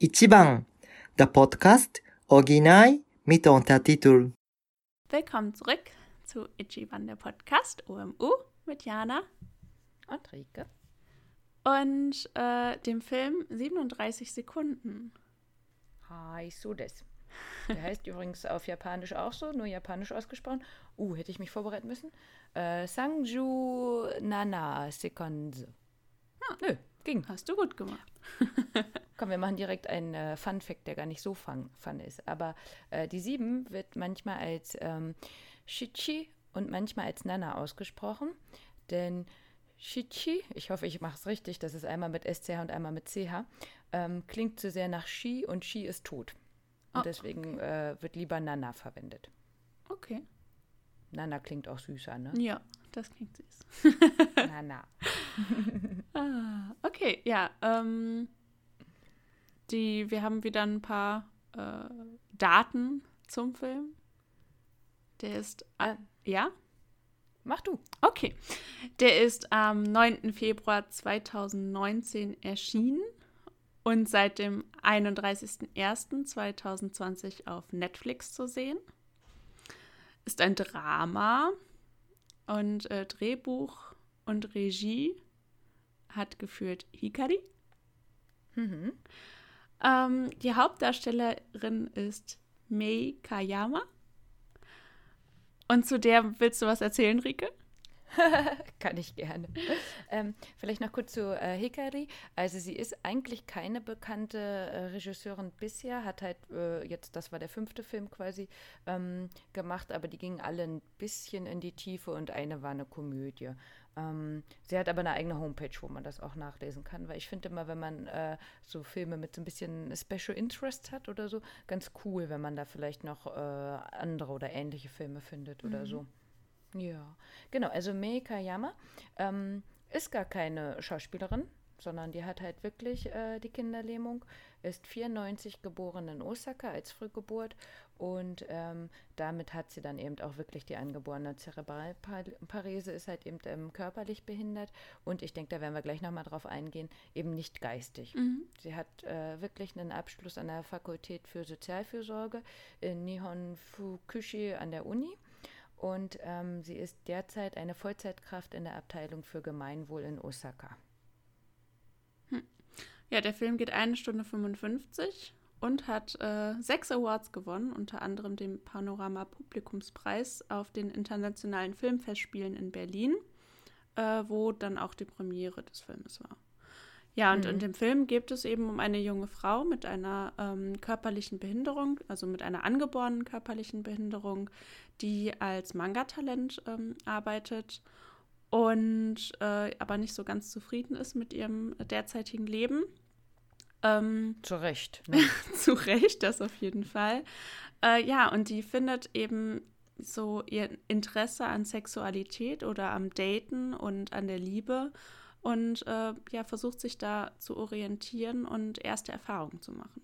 Ichiban, der Podcast Original mit Untertitel. Willkommen zurück zu Ichiban, der Podcast OMU mit Jana und Rike und äh, dem Film 37 Sekunden. Hi, so des. Der heißt übrigens auf Japanisch auch so, nur Japanisch ausgesprochen. Uh, hätte ich mich vorbereiten müssen. Äh, Sangju Nana Sekonde. Ah, Nö, ging. Hast du gut gemacht. Komm, wir machen direkt einen äh, Fun Fact, der gar nicht so fun, fun ist. Aber äh, die 7 wird manchmal als ähm, Shichi und manchmal als Nana ausgesprochen. Denn Shichi, ich hoffe, ich mache es richtig, das ist einmal mit SCH und einmal mit CH, ähm, klingt zu sehr nach Shi und Shi ist tot. Und oh, deswegen okay. äh, wird lieber Nana verwendet. Okay. Nana klingt auch süßer, ne? Ja, das klingt süß. Nana. ah, okay, ja. Ähm, die, wir haben wieder ein paar äh, Daten zum Film. Der ist. Äh, ja? Mach du. Okay. Der ist am 9. Februar 2019 erschienen und seit dem 31.01.2020 auf Netflix zu sehen. Ist ein Drama und äh, Drehbuch und Regie hat geführt Hikari. Mhm. Ähm, die Hauptdarstellerin ist Mei Kayama. Und zu der willst du was erzählen, Rike? Kann ich gerne. Ähm, vielleicht noch kurz zu äh, Hikari. Also sie ist eigentlich keine bekannte äh, Regisseurin bisher, hat halt äh, jetzt, das war der fünfte Film quasi, ähm, gemacht, aber die gingen alle ein bisschen in die Tiefe und eine war eine Komödie. Ähm, sie hat aber eine eigene Homepage, wo man das auch nachlesen kann, weil ich finde immer, wenn man äh, so Filme mit so ein bisschen Special Interest hat oder so, ganz cool, wenn man da vielleicht noch äh, andere oder ähnliche Filme findet mhm. oder so. Ja, genau. Also Mei Kayama ähm, ist gar keine Schauspielerin, sondern die hat halt wirklich äh, die Kinderlähmung, ist 94 geboren in Osaka als Frühgeburt und ähm, damit hat sie dann eben auch wirklich die angeborene Zerebralparese, ist halt eben ähm, körperlich behindert und ich denke, da werden wir gleich nochmal drauf eingehen, eben nicht geistig. Mhm. Sie hat äh, wirklich einen Abschluss an der Fakultät für Sozialfürsorge in Nihon Fukushi an der Uni und ähm, sie ist derzeit eine Vollzeitkraft in der Abteilung für Gemeinwohl in Osaka. Hm. Ja, der Film geht eine Stunde 55 und hat äh, sechs Awards gewonnen, unter anderem den Panorama Publikumspreis auf den Internationalen Filmfestspielen in Berlin, äh, wo dann auch die Premiere des Filmes war. Ja, und mhm. in dem Film geht es eben um eine junge Frau mit einer ähm, körperlichen Behinderung, also mit einer angeborenen körperlichen Behinderung, die als Manga-Talent ähm, arbeitet und äh, aber nicht so ganz zufrieden ist mit ihrem derzeitigen Leben. Ähm, zu Recht. Ne? zu Recht, das auf jeden Fall. Äh, ja, und die findet eben so ihr Interesse an Sexualität oder am Daten und an der Liebe und äh, ja, versucht sich da zu orientieren und erste Erfahrungen zu machen.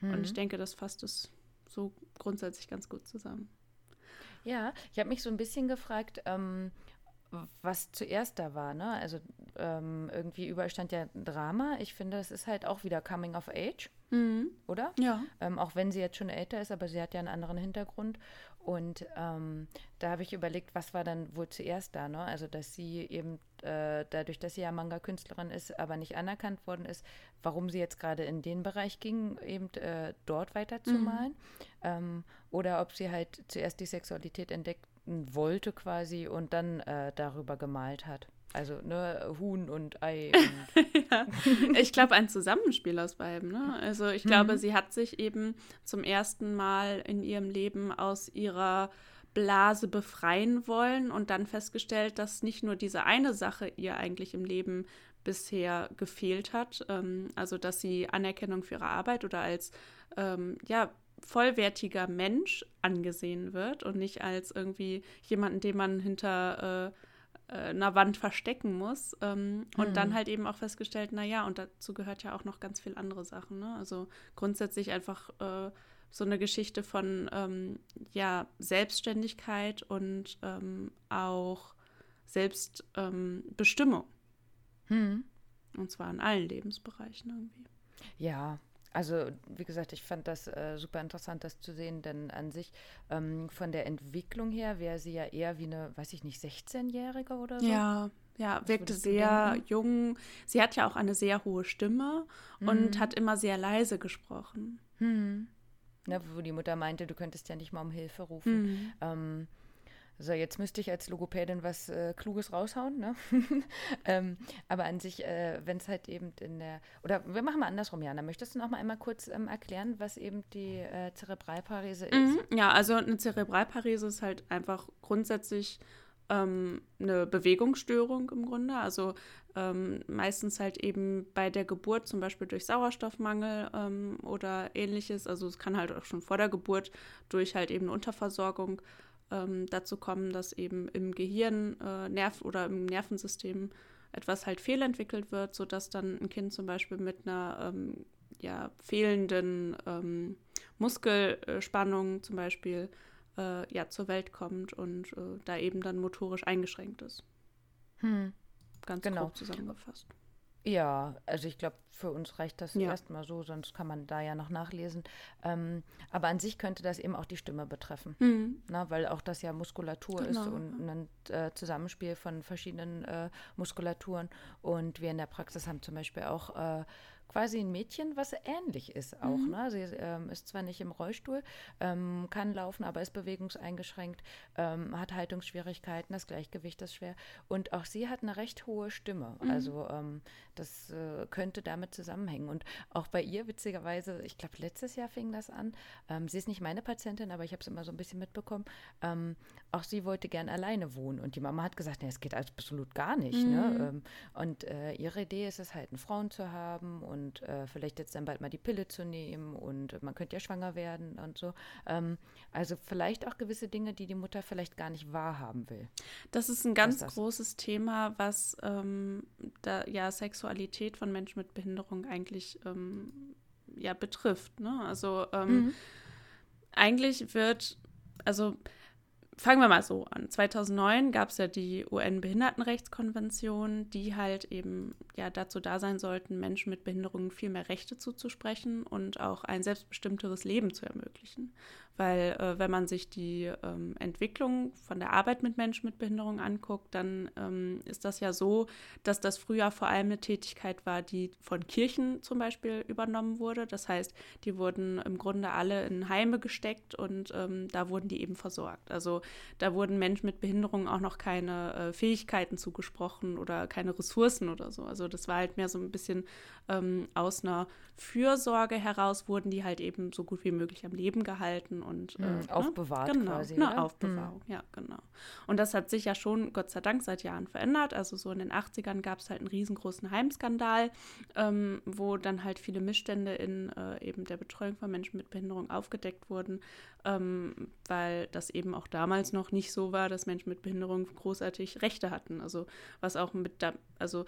Mhm. Und ich mhm. denke, das fasst es so grundsätzlich ganz gut zusammen. Ja, ich habe mich so ein bisschen gefragt, ähm, was zuerst da war, ne? Also ähm, irgendwie überall stand ja Drama. Ich finde, es ist halt auch wieder Coming of Age, mhm. oder? Ja. Ähm, auch wenn sie jetzt schon älter ist, aber sie hat ja einen anderen Hintergrund. Und ähm, da habe ich überlegt, was war dann wohl zuerst da, ne? Also, dass sie eben äh, dadurch, dass sie ja Manga-Künstlerin ist, aber nicht anerkannt worden ist, warum sie jetzt gerade in den Bereich ging, eben äh, dort weiterzumalen. Mhm. Ähm, oder ob sie halt zuerst die Sexualität entdeckten wollte quasi und dann äh, darüber gemalt hat. Also, ne, Huhn und Ei. Und ja. Ich glaube, ein Zusammenspiel aus beiden. Ne? Also, ich glaube, mhm. sie hat sich eben zum ersten Mal in ihrem Leben aus ihrer Blase befreien wollen und dann festgestellt, dass nicht nur diese eine Sache ihr eigentlich im Leben bisher gefehlt hat, ähm, also dass sie Anerkennung für ihre Arbeit oder als ähm, ja, vollwertiger Mensch angesehen wird und nicht als irgendwie jemanden, den man hinter äh, äh, einer Wand verstecken muss. Ähm, mhm. Und dann mhm. halt eben auch festgestellt, naja, und dazu gehört ja auch noch ganz viel andere Sachen. Ne? Also grundsätzlich einfach äh, so eine Geschichte von ähm, ja, Selbstständigkeit und ähm, auch Selbstbestimmung. Mhm. Und zwar in allen Lebensbereichen irgendwie. Ja, also wie gesagt, ich fand das äh, super interessant, das zu sehen, denn an sich ähm, von der Entwicklung her wäre sie ja eher wie eine, weiß ich nicht, 16-Jährige oder so. Ja, ja, wirkte sehr jung. Sie hat ja auch eine sehr hohe Stimme mhm. und hat immer sehr leise gesprochen. Mhm. Ne, wo die Mutter meinte, du könntest ja nicht mal um Hilfe rufen. Mhm. Ähm, so, jetzt müsste ich als Logopädin was äh, Kluges raushauen, ne? ähm, aber an sich, äh, wenn es halt eben in der, oder wir machen mal andersrum, Jana, möchtest du noch mal einmal kurz ähm, erklären, was eben die äh, Zerebralparese ist? Mhm, ja, also eine Zerebralparese ist halt einfach grundsätzlich ähm, eine Bewegungsstörung im Grunde, also ähm, meistens halt eben bei der Geburt, zum Beispiel durch Sauerstoffmangel ähm, oder ähnliches, also es kann halt auch schon vor der Geburt durch halt eben Unterversorgung ähm, dazu kommen, dass eben im Gehirn, äh, Nerv oder im Nervensystem etwas halt fehlentwickelt wird, sodass dann ein Kind zum Beispiel mit einer ähm, ja, fehlenden ähm, Muskelspannung zum Beispiel äh, ja, zur Welt kommt und äh, da eben dann motorisch eingeschränkt ist. Hm. Ganz genau. grob zusammengefasst. Ja, also ich glaube, für uns reicht das ja. erstmal so, sonst kann man da ja noch nachlesen. Ähm, aber an sich könnte das eben auch die Stimme betreffen, mhm. Na, ne, weil auch das ja Muskulatur genau. ist und ein äh, Zusammenspiel von verschiedenen äh, Muskulaturen. Und wir in der Praxis haben zum Beispiel auch äh, quasi ein Mädchen, was ähnlich ist auch. Mhm. Ne? Sie ähm, ist zwar nicht im Rollstuhl, ähm, kann laufen, aber ist bewegungseingeschränkt, ähm, hat Haltungsschwierigkeiten, das Gleichgewicht ist schwer. Und auch sie hat eine recht hohe Stimme. Mhm. Also ähm, das äh, könnte damit zusammenhängen. Und auch bei ihr, witzigerweise, ich glaube, letztes Jahr fing das an. Ähm, sie ist nicht meine Patientin, aber ich habe es immer so ein bisschen mitbekommen. Ähm, auch sie wollte gern alleine wohnen. Und die Mama hat gesagt, nee, es geht absolut gar nicht. Ne? Mhm. Ne? und äh, ihre Idee ist es halt, einen Frauen zu haben und und äh, vielleicht jetzt dann bald mal die Pille zu nehmen und man könnte ja schwanger werden und so. Ähm, also vielleicht auch gewisse Dinge, die die Mutter vielleicht gar nicht wahrhaben will. Das ist ein ganz ist großes Thema, was ähm, da, ja Sexualität von Menschen mit Behinderung eigentlich ähm, ja betrifft. Ne? Also ähm, mhm. eigentlich wird, also fangen wir mal so an. 2009 gab es ja die UN-Behindertenrechtskonvention, die halt eben ja dazu da sein sollten, Menschen mit Behinderungen viel mehr Rechte zuzusprechen und auch ein selbstbestimmteres Leben zu ermöglichen. Weil äh, wenn man sich die ähm, Entwicklung von der Arbeit mit Menschen mit Behinderung anguckt, dann ähm, ist das ja so, dass das früher vor allem eine Tätigkeit war, die von Kirchen zum Beispiel übernommen wurde. Das heißt, die wurden im Grunde alle in Heime gesteckt und ähm, da wurden die eben versorgt. Also da wurden Menschen mit Behinderung auch noch keine äh, Fähigkeiten zugesprochen oder keine Ressourcen oder so. Also das war halt mehr so ein bisschen ähm, aus einer Fürsorge heraus wurden die halt eben so gut wie möglich am Leben gehalten und äh, mhm, aufbewahrt genau, quasi. Eine ne? Aufbewahrung, mhm. ja, genau. Und das hat sich ja schon, Gott sei Dank, seit Jahren verändert. Also so in den 80ern gab es halt einen riesengroßen Heimskandal, ähm, wo dann halt viele Missstände in äh, eben der Betreuung von Menschen mit Behinderung aufgedeckt wurden, ähm, weil das eben auch damals noch nicht so war, dass Menschen mit Behinderung großartig Rechte hatten. Also was auch mit da, also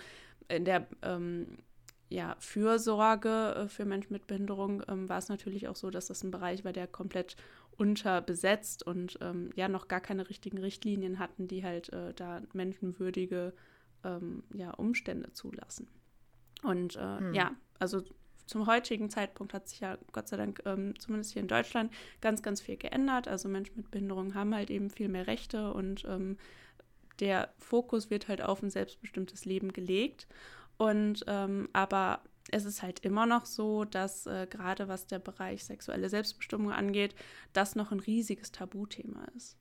in der ähm, ja, Fürsorge äh, für Menschen mit Behinderung ähm, war es natürlich auch so, dass das ein Bereich war, der komplett unterbesetzt und ähm, ja noch gar keine richtigen Richtlinien hatten, die halt äh, da menschenwürdige ähm, ja, Umstände zulassen. Und äh, hm. ja, also zum heutigen Zeitpunkt hat sich ja Gott sei Dank ähm, zumindest hier in Deutschland ganz, ganz viel geändert. Also Menschen mit Behinderung haben halt eben viel mehr Rechte und ähm, der Fokus wird halt auf ein selbstbestimmtes Leben gelegt. Und ähm, aber es ist halt immer noch so, dass äh, gerade was der Bereich sexuelle Selbstbestimmung angeht, das noch ein riesiges Tabuthema ist.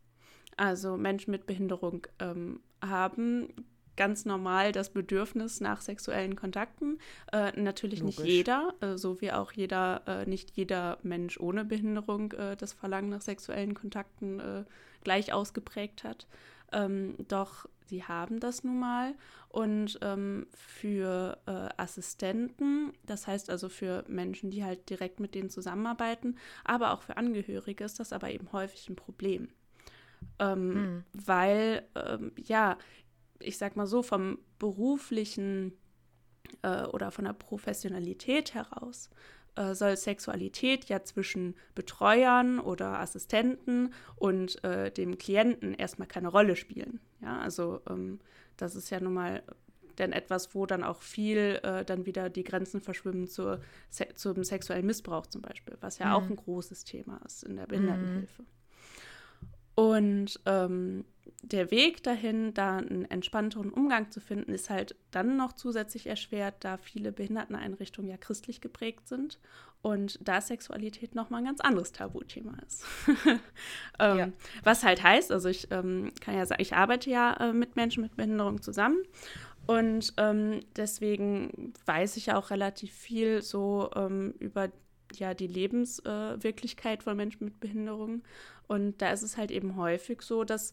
Also Menschen mit Behinderung ähm, haben ganz normal das Bedürfnis nach sexuellen Kontakten. Äh, natürlich Logisch. nicht jeder, äh, so wie auch jeder, äh, nicht jeder Mensch ohne Behinderung äh, das Verlangen nach sexuellen Kontakten äh, gleich ausgeprägt hat. Ähm, doch sie haben das nun mal. Und ähm, für äh, Assistenten, das heißt also für Menschen, die halt direkt mit denen zusammenarbeiten, aber auch für Angehörige ist das aber eben häufig ein Problem. Ähm, mhm. Weil, ähm, ja, ich sag mal so, vom beruflichen äh, oder von der Professionalität heraus äh, soll Sexualität ja zwischen Betreuern oder Assistenten und äh, dem Klienten erstmal keine Rolle spielen. Ja, also ähm, das ist ja nun mal denn etwas, wo dann auch viel äh, dann wieder die Grenzen verschwimmen zur, se zum sexuellen Missbrauch zum Beispiel, was ja mhm. auch ein großes Thema ist in der Behindertenhilfe. Mhm. Und ähm, der Weg dahin, da einen entspannteren Umgang zu finden, ist halt dann noch zusätzlich erschwert, da viele Behinderteneinrichtungen ja christlich geprägt sind und da Sexualität nochmal ein ganz anderes Tabuthema ist. ähm, ja. Was halt heißt, also ich ähm, kann ja sagen, ich arbeite ja äh, mit Menschen mit Behinderung zusammen und ähm, deswegen weiß ich ja auch relativ viel so ähm, über ja die Lebenswirklichkeit äh, von Menschen mit Behinderung. Und da ist es halt eben häufig so, dass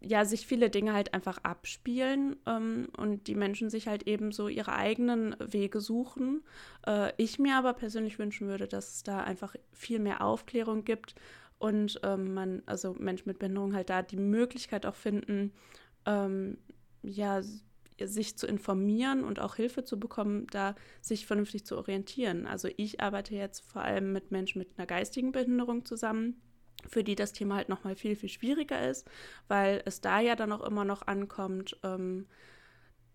ja sich viele Dinge halt einfach abspielen ähm, und die Menschen sich halt eben so ihre eigenen Wege suchen. Äh, ich mir aber persönlich wünschen würde, dass es da einfach viel mehr Aufklärung gibt und ähm, man, also Menschen mit Behinderung halt da die Möglichkeit auch finden, ähm, ja, sich zu informieren und auch Hilfe zu bekommen, da sich vernünftig zu orientieren. Also ich arbeite jetzt vor allem mit Menschen mit einer geistigen Behinderung zusammen für die das Thema halt nochmal viel, viel schwieriger ist, weil es da ja dann auch immer noch ankommt, ähm,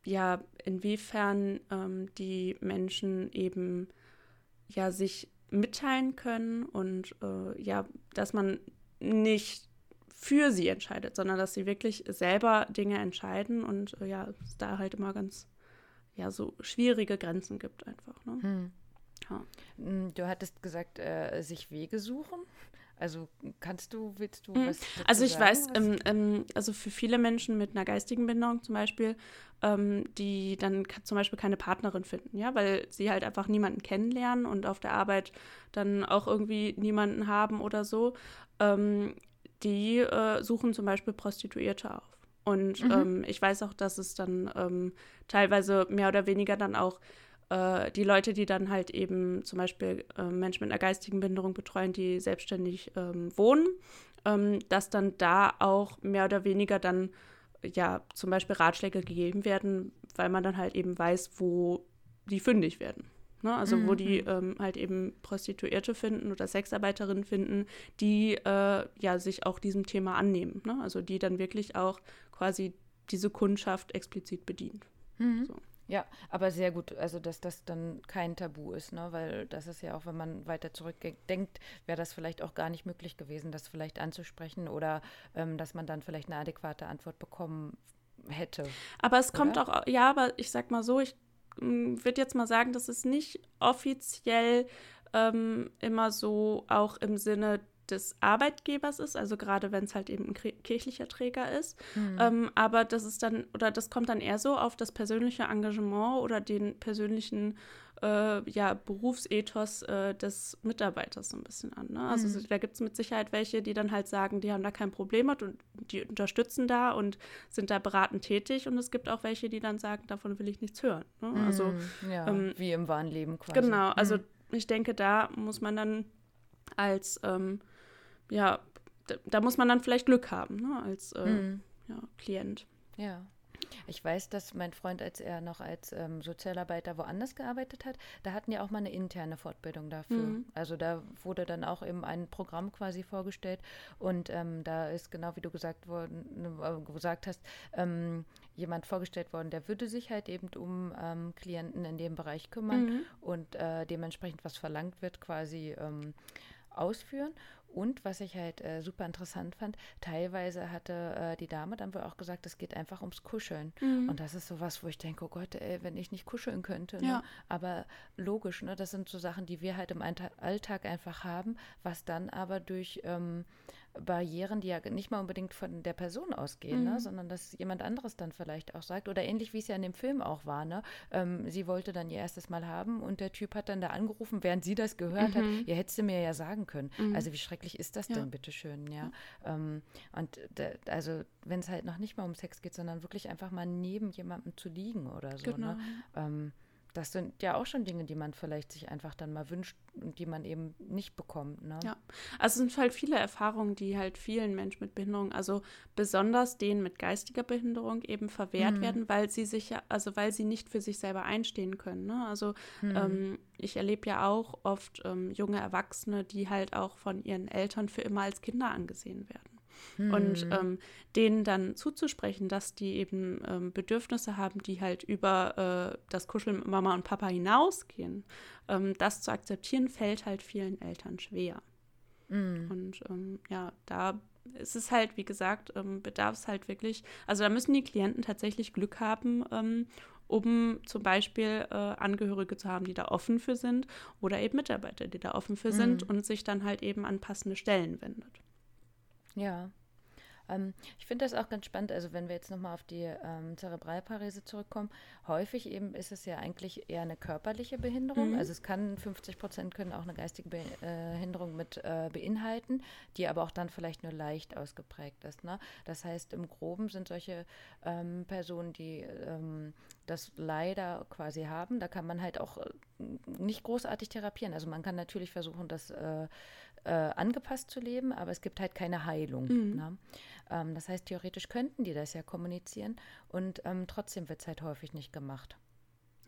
ja, inwiefern ähm, die Menschen eben ja sich mitteilen können und äh, ja, dass man nicht für sie entscheidet, sondern dass sie wirklich selber Dinge entscheiden und äh, ja, es da halt immer ganz ja so schwierige Grenzen gibt einfach. Ne? Hm. Ja. Hm, du hattest gesagt, äh, sich Wege suchen. Also kannst du, willst du mhm. was Also ich sagen, weiß, ähm, ähm, also für viele Menschen mit einer geistigen Behinderung zum Beispiel, ähm, die dann zum Beispiel keine Partnerin finden, ja, weil sie halt einfach niemanden kennenlernen und auf der Arbeit dann auch irgendwie niemanden haben oder so, ähm, die äh, suchen zum Beispiel Prostituierte auf. Und mhm. Ähm, ich weiß auch, dass es dann ähm, teilweise mehr oder weniger dann auch äh, die Leute, die dann halt eben zum Beispiel äh, Menschen mit einer geistigen Behinderung betreuen, die selbstständig ähm, wohnen, ähm, dass dann da auch mehr oder weniger dann ja zum Beispiel Ratschläge gegeben werden, weil man dann halt eben weiß, wo die fündig werden. Ne? Also mhm. wo die mhm. ähm, halt eben Prostituierte finden oder Sexarbeiterinnen finden, die äh, ja sich auch diesem Thema annehmen. Ne? Also die dann wirklich auch quasi diese Kundschaft explizit bedient. Mhm. So. Ja, aber sehr gut, also dass das dann kein Tabu ist, ne? weil das ist ja auch, wenn man weiter zurückdenkt, wäre das vielleicht auch gar nicht möglich gewesen, das vielleicht anzusprechen oder ähm, dass man dann vielleicht eine adäquate Antwort bekommen hätte. Aber es oder? kommt auch, ja, aber ich sag mal so, ich mm, würde jetzt mal sagen, das ist nicht offiziell ähm, immer so auch im Sinne des Arbeitgebers ist, also gerade wenn es halt eben ein kirchlicher Träger ist. Mhm. Ähm, aber das ist dann, oder das kommt dann eher so auf das persönliche Engagement oder den persönlichen äh, ja, Berufsethos äh, des Mitarbeiters so ein bisschen an. Ne? Also mhm. da gibt es mit Sicherheit welche, die dann halt sagen, die haben da kein Problem mit und die unterstützen da und sind da beratend tätig. Und es gibt auch welche, die dann sagen, davon will ich nichts hören. Ne? Also, mhm. ja, ähm, wie im wahren Leben quasi. Genau, also mhm. ich denke, da muss man dann als ähm, ja, da, da, muss man dann vielleicht Glück haben, ne, als äh, mhm. ja, Klient. Ja. Ich weiß, dass mein Freund, als er noch als ähm, Sozialarbeiter woanders gearbeitet hat, da hatten ja auch mal eine interne Fortbildung dafür. Mhm. Also da wurde dann auch eben ein Programm quasi vorgestellt und ähm, da ist genau wie du gesagt worden, äh, gesagt hast, ähm, jemand vorgestellt worden, der würde sich halt eben um ähm, Klienten in dem Bereich kümmern mhm. und äh, dementsprechend was verlangt wird, quasi ähm, ausführen. Und was ich halt äh, super interessant fand, teilweise hatte äh, die Dame dann wohl auch gesagt, es geht einfach ums Kuscheln. Mhm. Und das ist sowas, wo ich denke, oh Gott, ey, wenn ich nicht kuscheln könnte. Ne? Ja. Aber logisch, ne? das sind so Sachen, die wir halt im Alltag einfach haben, was dann aber durch ähm, Barrieren, die ja nicht mal unbedingt von der Person ausgehen, ne, mhm. ne, sondern dass jemand anderes dann vielleicht auch sagt. Oder ähnlich wie es ja in dem Film auch war. Ne? Ähm, sie wollte dann ihr erstes Mal haben und der Typ hat dann da angerufen, während sie das gehört mhm. hat. Ihr hättest du mir ja sagen können. Mhm. Also wie schrecklich ist das ja. denn, bitteschön, ja. Ähm, und also wenn es halt noch nicht mal um Sex geht, sondern wirklich einfach mal neben jemandem zu liegen oder so. Ne? Genau. Ne? Ähm, das sind ja auch schon Dinge, die man vielleicht sich einfach dann mal wünscht und die man eben nicht bekommt. Ne? Ja, also es sind halt viele Erfahrungen, die halt vielen Menschen mit Behinderung, also besonders denen mit geistiger Behinderung eben verwehrt mhm. werden, weil sie sich ja, also weil sie nicht für sich selber einstehen können. Ne? Also mhm. ähm, ich erlebe ja auch oft ähm, junge Erwachsene, die halt auch von ihren Eltern für immer als Kinder angesehen werden. Hm. Und ähm, denen dann zuzusprechen, dass die eben ähm, Bedürfnisse haben, die halt über äh, das Kuscheln mit Mama und Papa hinausgehen, ähm, das zu akzeptieren, fällt halt vielen Eltern schwer. Hm. Und ähm, ja, da ist es halt, wie gesagt, ähm, bedarf es halt wirklich, also da müssen die Klienten tatsächlich Glück haben, ähm, um zum Beispiel äh, Angehörige zu haben, die da offen für sind oder eben Mitarbeiter, die da offen für mhm. sind und sich dann halt eben an passende Stellen wendet. Ja, ähm, ich finde das auch ganz spannend, also wenn wir jetzt nochmal auf die ähm, Zerebralparese zurückkommen, häufig eben ist es ja eigentlich eher eine körperliche Behinderung. Mhm. Also es kann 50 Prozent können auch eine geistige Behinderung mit äh, beinhalten, die aber auch dann vielleicht nur leicht ausgeprägt ist. Ne? Das heißt, im Groben sind solche ähm, Personen, die ähm, das leider quasi haben, da kann man halt auch äh, nicht großartig therapieren. Also man kann natürlich versuchen, das äh, äh, angepasst zu leben, aber es gibt halt keine Heilung. Mhm. Ne? Ähm, das heißt, theoretisch könnten die das ja kommunizieren und ähm, trotzdem wird es halt häufig nicht gemacht.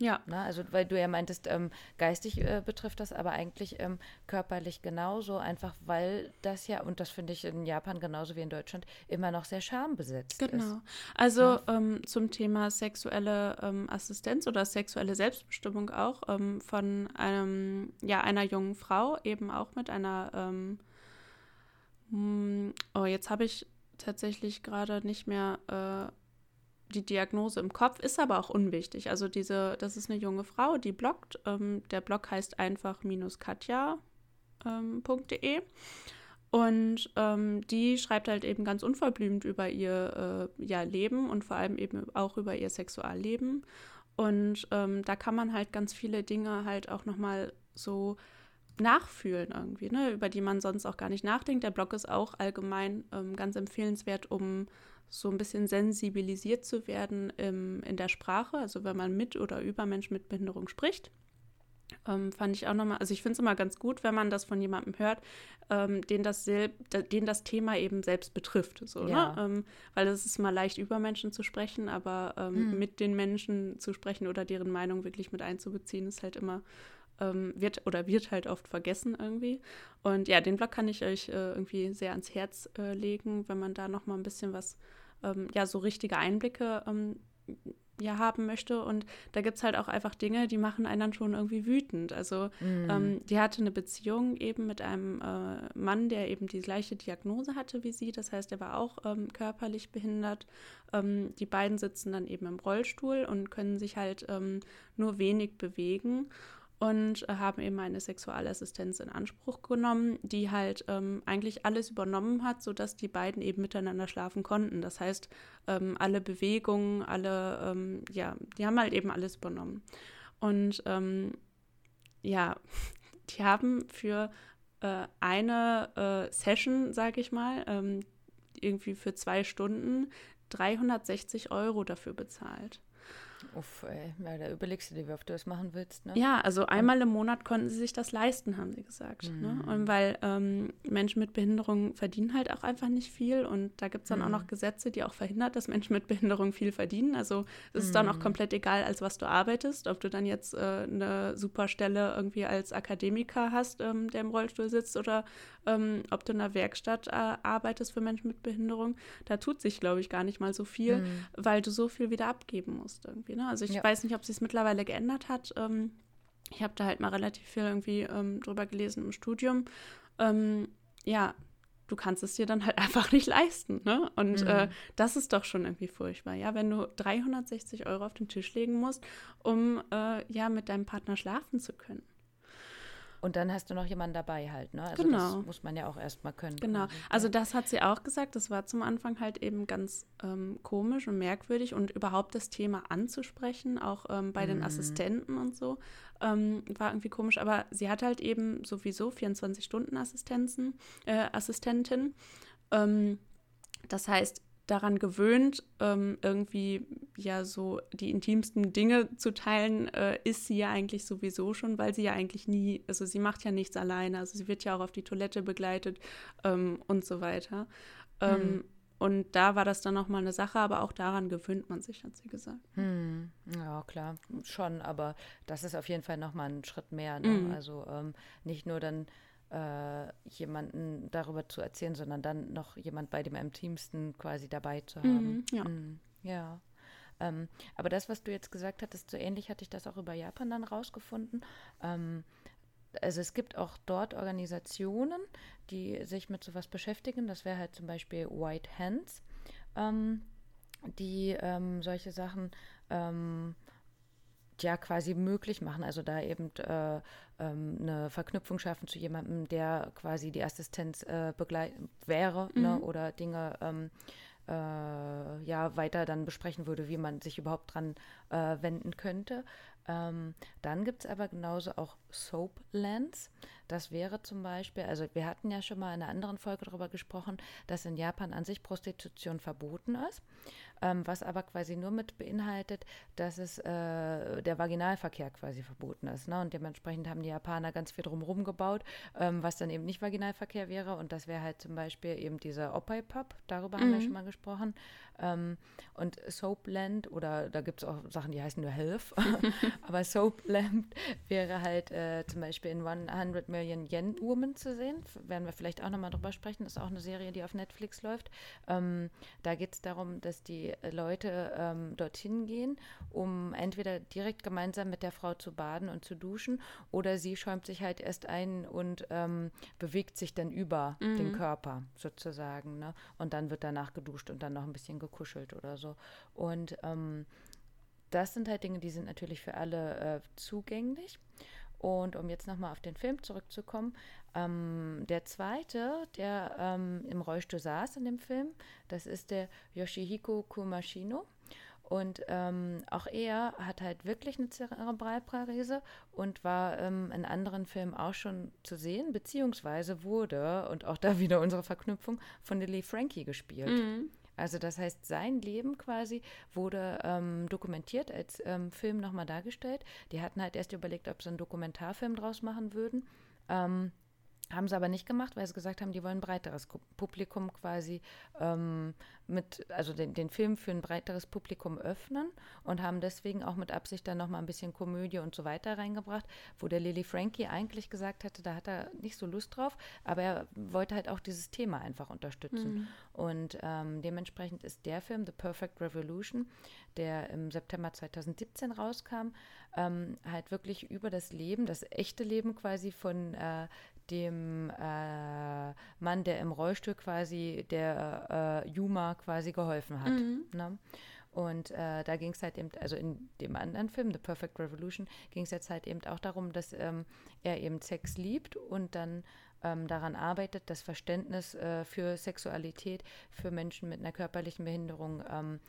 Ja. Na, also, weil du ja meintest, ähm, geistig äh, betrifft das, aber eigentlich ähm, körperlich genauso, einfach weil das ja, und das finde ich in Japan genauso wie in Deutschland, immer noch sehr schambesetzt genau. ist. Genau. Also ja. ähm, zum Thema sexuelle ähm, Assistenz oder sexuelle Selbstbestimmung auch ähm, von einem, ja, einer jungen Frau, eben auch mit einer, ähm, hm, oh, jetzt habe ich tatsächlich gerade nicht mehr äh, die Diagnose im Kopf, ist aber auch unwichtig. Also diese, das ist eine junge Frau, die bloggt. Ähm, der Blog heißt einfach-katja.de. Ähm, und ähm, die schreibt halt eben ganz unverblümt über ihr äh, ja, Leben und vor allem eben auch über ihr Sexualleben. Und ähm, da kann man halt ganz viele Dinge halt auch nochmal so nachfühlen irgendwie, ne, über die man sonst auch gar nicht nachdenkt. Der Blog ist auch allgemein ähm, ganz empfehlenswert, um so ein bisschen sensibilisiert zu werden im, in der Sprache, also wenn man mit oder über Menschen mit Behinderung spricht. Ähm, fand ich auch nochmal, also ich finde es immer ganz gut, wenn man das von jemandem hört, ähm, den, das den das Thema eben selbst betrifft. So, ne? ja. ne? ähm, weil es ist mal leicht, über Menschen zu sprechen, aber mhm. mit den Menschen zu sprechen oder deren Meinung wirklich mit einzubeziehen, ist halt immer ähm, wird oder wird halt oft vergessen irgendwie. Und ja, den Blog kann ich euch äh, irgendwie sehr ans Herz äh, legen, wenn man da noch mal ein bisschen was, ähm, ja, so richtige Einblicke ähm, ja haben möchte. Und da gibt es halt auch einfach Dinge, die machen einen dann schon irgendwie wütend. Also mm. ähm, die hatte eine Beziehung eben mit einem äh, Mann, der eben die gleiche Diagnose hatte wie sie. Das heißt, er war auch ähm, körperlich behindert. Ähm, die beiden sitzen dann eben im Rollstuhl und können sich halt ähm, nur wenig bewegen und äh, haben eben eine Sexualassistenz in Anspruch genommen, die halt ähm, eigentlich alles übernommen hat, sodass die beiden eben miteinander schlafen konnten. Das heißt, ähm, alle Bewegungen, alle, ähm, ja, die haben halt eben alles übernommen. Und ähm, ja, die haben für äh, eine äh, Session, sage ich mal, ähm, irgendwie für zwei Stunden 360 Euro dafür bezahlt. Uff, ey. Ja, da überlegst du dir, wie oft du das machen willst. Ne? Ja, also einmal im Monat konnten sie sich das leisten, haben sie gesagt. Ne? Mhm. Ne? Und weil ähm, Menschen mit Behinderung verdienen halt auch einfach nicht viel. Und da gibt es dann mhm. auch noch Gesetze, die auch verhindert, dass Menschen mit Behinderung viel verdienen. Also es ist mhm. dann auch mhm. komplett egal, als was du arbeitest. Ob du dann jetzt äh, eine super Stelle irgendwie als Akademiker hast, ähm, der im Rollstuhl sitzt, oder ähm, ob du in einer Werkstatt äh, arbeitest für Menschen mit Behinderung. Da tut sich, glaube ich, gar nicht mal so viel, mhm. weil du so viel wieder abgeben musst irgendwie. Ne? Also ich ja. weiß nicht, ob sich es mittlerweile geändert hat. Ähm, ich habe da halt mal relativ viel irgendwie ähm, drüber gelesen im Studium. Ähm, ja, du kannst es dir dann halt einfach nicht leisten. Ne? Und mhm. äh, das ist doch schon irgendwie furchtbar. Ja, wenn du 360 Euro auf den Tisch legen musst, um äh, ja mit deinem Partner schlafen zu können. Und dann hast du noch jemanden dabei halt, ne? Also genau. das muss man ja auch erstmal können. Genau. Quasi. Also das hat sie auch gesagt. Das war zum Anfang halt eben ganz ähm, komisch und merkwürdig und überhaupt das Thema anzusprechen, auch ähm, bei mhm. den Assistenten und so, ähm, war irgendwie komisch. Aber sie hat halt eben sowieso 24 Stunden Assistenzen, äh, Assistentin. Ähm, das heißt, daran gewöhnt, ähm, irgendwie ja so die intimsten Dinge zu teilen, äh, ist sie ja eigentlich sowieso schon, weil sie ja eigentlich nie, also sie macht ja nichts alleine, also sie wird ja auch auf die Toilette begleitet ähm, und so weiter. Ähm, hm. Und da war das dann nochmal eine Sache, aber auch daran gewöhnt man sich, hat sie gesagt. Hm. Ja, klar, schon, aber das ist auf jeden Fall nochmal ein Schritt mehr. Ne? Mhm. Also ähm, nicht nur dann äh, jemanden darüber zu erzählen, sondern dann noch jemand bei dem am teamsten quasi dabei zu haben. Mhm, ja. Mm, ja. Ähm, aber das, was du jetzt gesagt hattest, so ähnlich hatte ich das auch über Japan dann rausgefunden. Ähm, also es gibt auch dort Organisationen, die sich mit sowas beschäftigen. Das wäre halt zum Beispiel White Hands, ähm, die ähm, solche Sachen ähm, ja quasi möglich machen. Also da eben äh, ähm, eine Verknüpfung schaffen zu jemandem, der quasi die Assistenz äh, wäre ne, mhm. ne, oder Dinge ähm, äh, ja weiter dann besprechen würde, wie man sich überhaupt dran äh, wenden könnte. Ähm, dann gibt es aber genauso auch Soaplands. Das wäre zum Beispiel, also wir hatten ja schon mal in einer anderen Folge darüber gesprochen, dass in Japan an sich Prostitution verboten ist ähm, was aber quasi nur mit beinhaltet, dass es äh, der Vaginalverkehr quasi verboten ist. Ne? Und dementsprechend haben die Japaner ganz viel drumherum gebaut, ähm, was dann eben nicht Vaginalverkehr wäre. Und das wäre halt zum Beispiel eben dieser Opai-Pub, darüber mhm. haben wir mhm. schon mal gesprochen. Ähm, und Soapland, oder da gibt es auch Sachen, die heißen nur Health, aber Soapland wäre halt äh, zum Beispiel in 100 Million Yen Woman zu sehen. Werden wir vielleicht auch nochmal drüber sprechen. Das ist auch eine Serie, die auf Netflix läuft. Ähm, da geht es darum, dass die Leute ähm, dorthin gehen, um entweder direkt gemeinsam mit der Frau zu baden und zu duschen oder sie schäumt sich halt erst ein und ähm, bewegt sich dann über mhm. den Körper sozusagen. Ne? Und dann wird danach geduscht und dann noch ein bisschen gekuschelt oder so. Und ähm, das sind halt Dinge, die sind natürlich für alle äh, zugänglich. Und um jetzt nochmal auf den Film zurückzukommen, ähm, der zweite, der ähm, im Rollstuhl saß in dem Film, das ist der Yoshihiko Kumashino. Und ähm, auch er hat halt wirklich eine Zerebralparese und war ähm, in anderen Filmen auch schon zu sehen, beziehungsweise wurde, und auch da wieder unsere Verknüpfung, von Lily Frankie gespielt. Mhm. Also das heißt, sein Leben quasi wurde ähm, dokumentiert, als ähm, Film nochmal dargestellt. Die hatten halt erst überlegt, ob sie einen Dokumentarfilm draus machen würden. Ähm, haben sie aber nicht gemacht, weil sie gesagt haben, die wollen ein breiteres Publikum quasi ähm, mit, also den, den Film für ein breiteres Publikum öffnen und haben deswegen auch mit Absicht dann nochmal ein bisschen Komödie und so weiter reingebracht, wo der Lily Frankie eigentlich gesagt hatte, da hat er nicht so Lust drauf, aber er wollte halt auch dieses Thema einfach unterstützen. Mhm. Und ähm, dementsprechend ist der Film The Perfect Revolution, der im September 2017 rauskam, ähm, halt wirklich über das Leben, das echte Leben quasi von äh, dem äh, Mann, der im Rollstuhl quasi der äh, Yuma quasi geholfen hat. Mhm. Ne? Und äh, da ging es halt eben, also in dem anderen Film, The Perfect Revolution, ging es jetzt halt eben auch darum, dass ähm, er eben Sex liebt und dann ähm, daran arbeitet, das Verständnis äh, für Sexualität für Menschen mit einer körperlichen Behinderung ähm,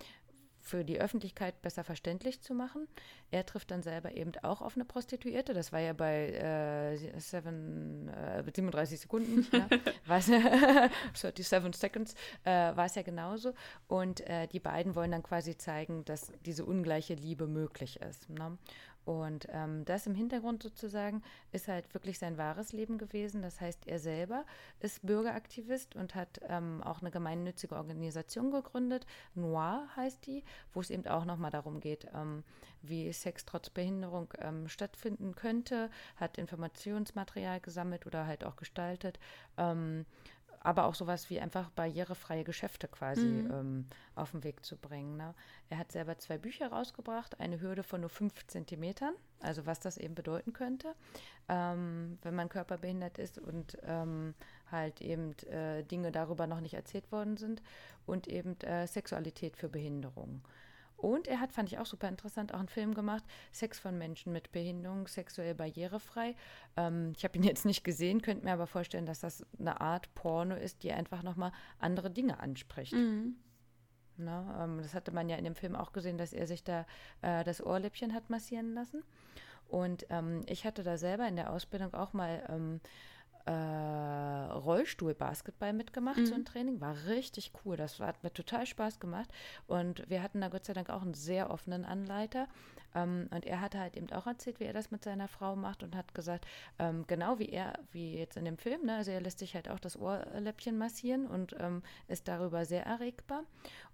für die Öffentlichkeit besser verständlich zu machen. Er trifft dann selber eben auch auf eine Prostituierte. Das war ja bei äh, seven, äh, 37 Sekunden, ja, 37 Seconds, äh, war es ja genauso. Und äh, die beiden wollen dann quasi zeigen, dass diese ungleiche Liebe möglich ist. Ne? Und ähm, das im Hintergrund sozusagen ist halt wirklich sein wahres Leben gewesen. Das heißt, er selber ist Bürgeraktivist und hat ähm, auch eine gemeinnützige Organisation gegründet. Noir heißt die, wo es eben auch nochmal darum geht, ähm, wie Sex trotz Behinderung ähm, stattfinden könnte, hat Informationsmaterial gesammelt oder halt auch gestaltet ähm, aber auch sowas wie einfach barrierefreie Geschäfte quasi mhm. ähm, auf den Weg zu bringen. Ne? Er hat selber zwei Bücher rausgebracht, eine Hürde von nur fünf Zentimetern, also was das eben bedeuten könnte, ähm, wenn man körperbehindert ist und ähm, halt eben äh, Dinge darüber noch nicht erzählt worden sind und eben äh, Sexualität für Behinderungen. Und er hat, fand ich auch super interessant, auch einen Film gemacht, Sex von Menschen mit Behinderung, sexuell barrierefrei. Ähm, ich habe ihn jetzt nicht gesehen, könnte mir aber vorstellen, dass das eine Art Porno ist, die einfach nochmal andere Dinge anspricht. Mhm. Na, ähm, das hatte man ja in dem Film auch gesehen, dass er sich da äh, das Ohrläppchen hat massieren lassen. Und ähm, ich hatte da selber in der Ausbildung auch mal ähm, äh, Rollstuhl-Basketball mitgemacht, mhm. so ein Training. War richtig cool. Das hat mir total Spaß gemacht. Und wir hatten da Gott sei Dank auch einen sehr offenen Anleiter. Ähm, und er hatte halt eben auch erzählt, wie er das mit seiner Frau macht und hat gesagt, ähm, genau wie er, wie jetzt in dem Film, ne, also er lässt sich halt auch das Ohrläppchen massieren und ähm, ist darüber sehr erregbar.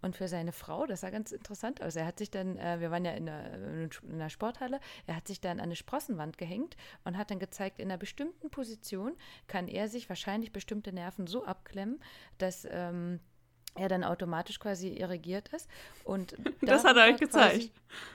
Und für seine Frau, das sah ganz interessant aus. Er hat sich dann, äh, wir waren ja in einer, in einer Sporthalle, er hat sich dann an eine Sprossenwand gehängt und hat dann gezeigt, in einer bestimmten Position kann er sich wahrscheinlich bestimmte Nerven so abklemmen, dass ähm, er dann automatisch quasi irrigiert ist. Und das hat er euch gezeigt. Quasi,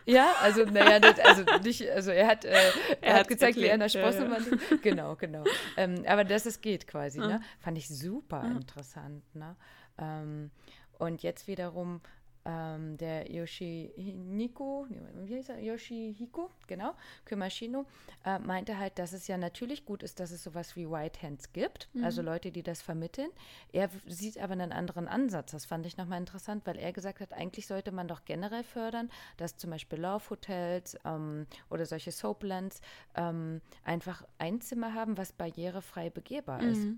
ja, also naja, also nicht, also er hat, äh, er, hat gezeigt, erklärt. wie er in der Sprosse ja, ja. Genau, genau. Ähm, aber dass es geht quasi, ja. ne? Fand ich super interessant, ne? Ähm, und jetzt wiederum ähm, der Yoshihiko, wie heißt er? Yoshihiko, genau, Kumashino, äh, meinte halt, dass es ja natürlich gut ist, dass es sowas wie White Hands gibt, mhm. also Leute, die das vermitteln. Er sieht aber einen anderen Ansatz. Das fand ich nochmal interessant, weil er gesagt hat, eigentlich sollte man doch generell fördern, dass zum Beispiel Love Hotels ähm, oder solche Soaplands ähm, einfach ein Zimmer haben, was barrierefrei begehbar mhm. ist.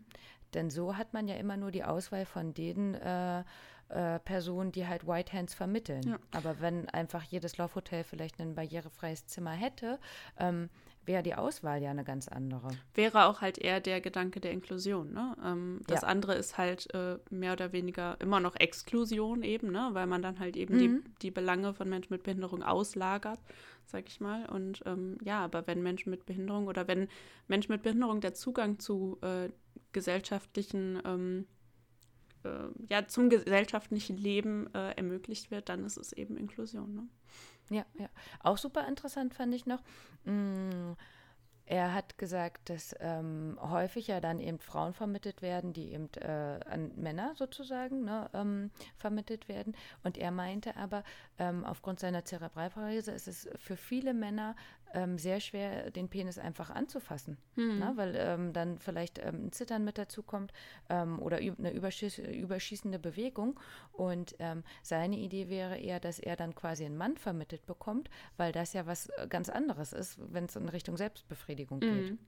Denn so hat man ja immer nur die Auswahl von denen, äh, äh, Personen, die halt White Hands vermitteln. Ja. Aber wenn einfach jedes Laufhotel vielleicht ein barrierefreies Zimmer hätte, ähm, wäre die Auswahl ja eine ganz andere. Wäre auch halt eher der Gedanke der Inklusion. Ne? Ähm, das ja. andere ist halt äh, mehr oder weniger immer noch Exklusion eben, ne? weil man dann halt eben mhm. die, die Belange von Menschen mit Behinderung auslagert, sag ich mal. Und ähm, ja, aber wenn Menschen mit Behinderung oder wenn Menschen mit Behinderung der Zugang zu äh, gesellschaftlichen ähm, äh, ja, zum gesellschaftlichen Leben äh, ermöglicht wird, dann ist es eben Inklusion. Ne? Ja, ja. Auch super interessant fand ich noch. Mh, mm, er hat gesagt, dass ähm, häufig ja dann eben Frauen vermittelt werden, die eben äh, an Männer sozusagen ne, ähm, vermittelt werden. Und er meinte aber, ähm, aufgrund seiner Zerebralparese ist es für viele Männer ähm, sehr schwer, den Penis einfach anzufassen, mhm. ne? weil ähm, dann vielleicht ähm, ein Zittern mit dazu kommt ähm, oder eine überschieß überschießende Bewegung. Und ähm, seine Idee wäre eher, dass er dann quasi einen Mann vermittelt bekommt, weil das ja was äh, ganz anderes ist, wenn es in Richtung Selbstbefriedigung geht. Mhm.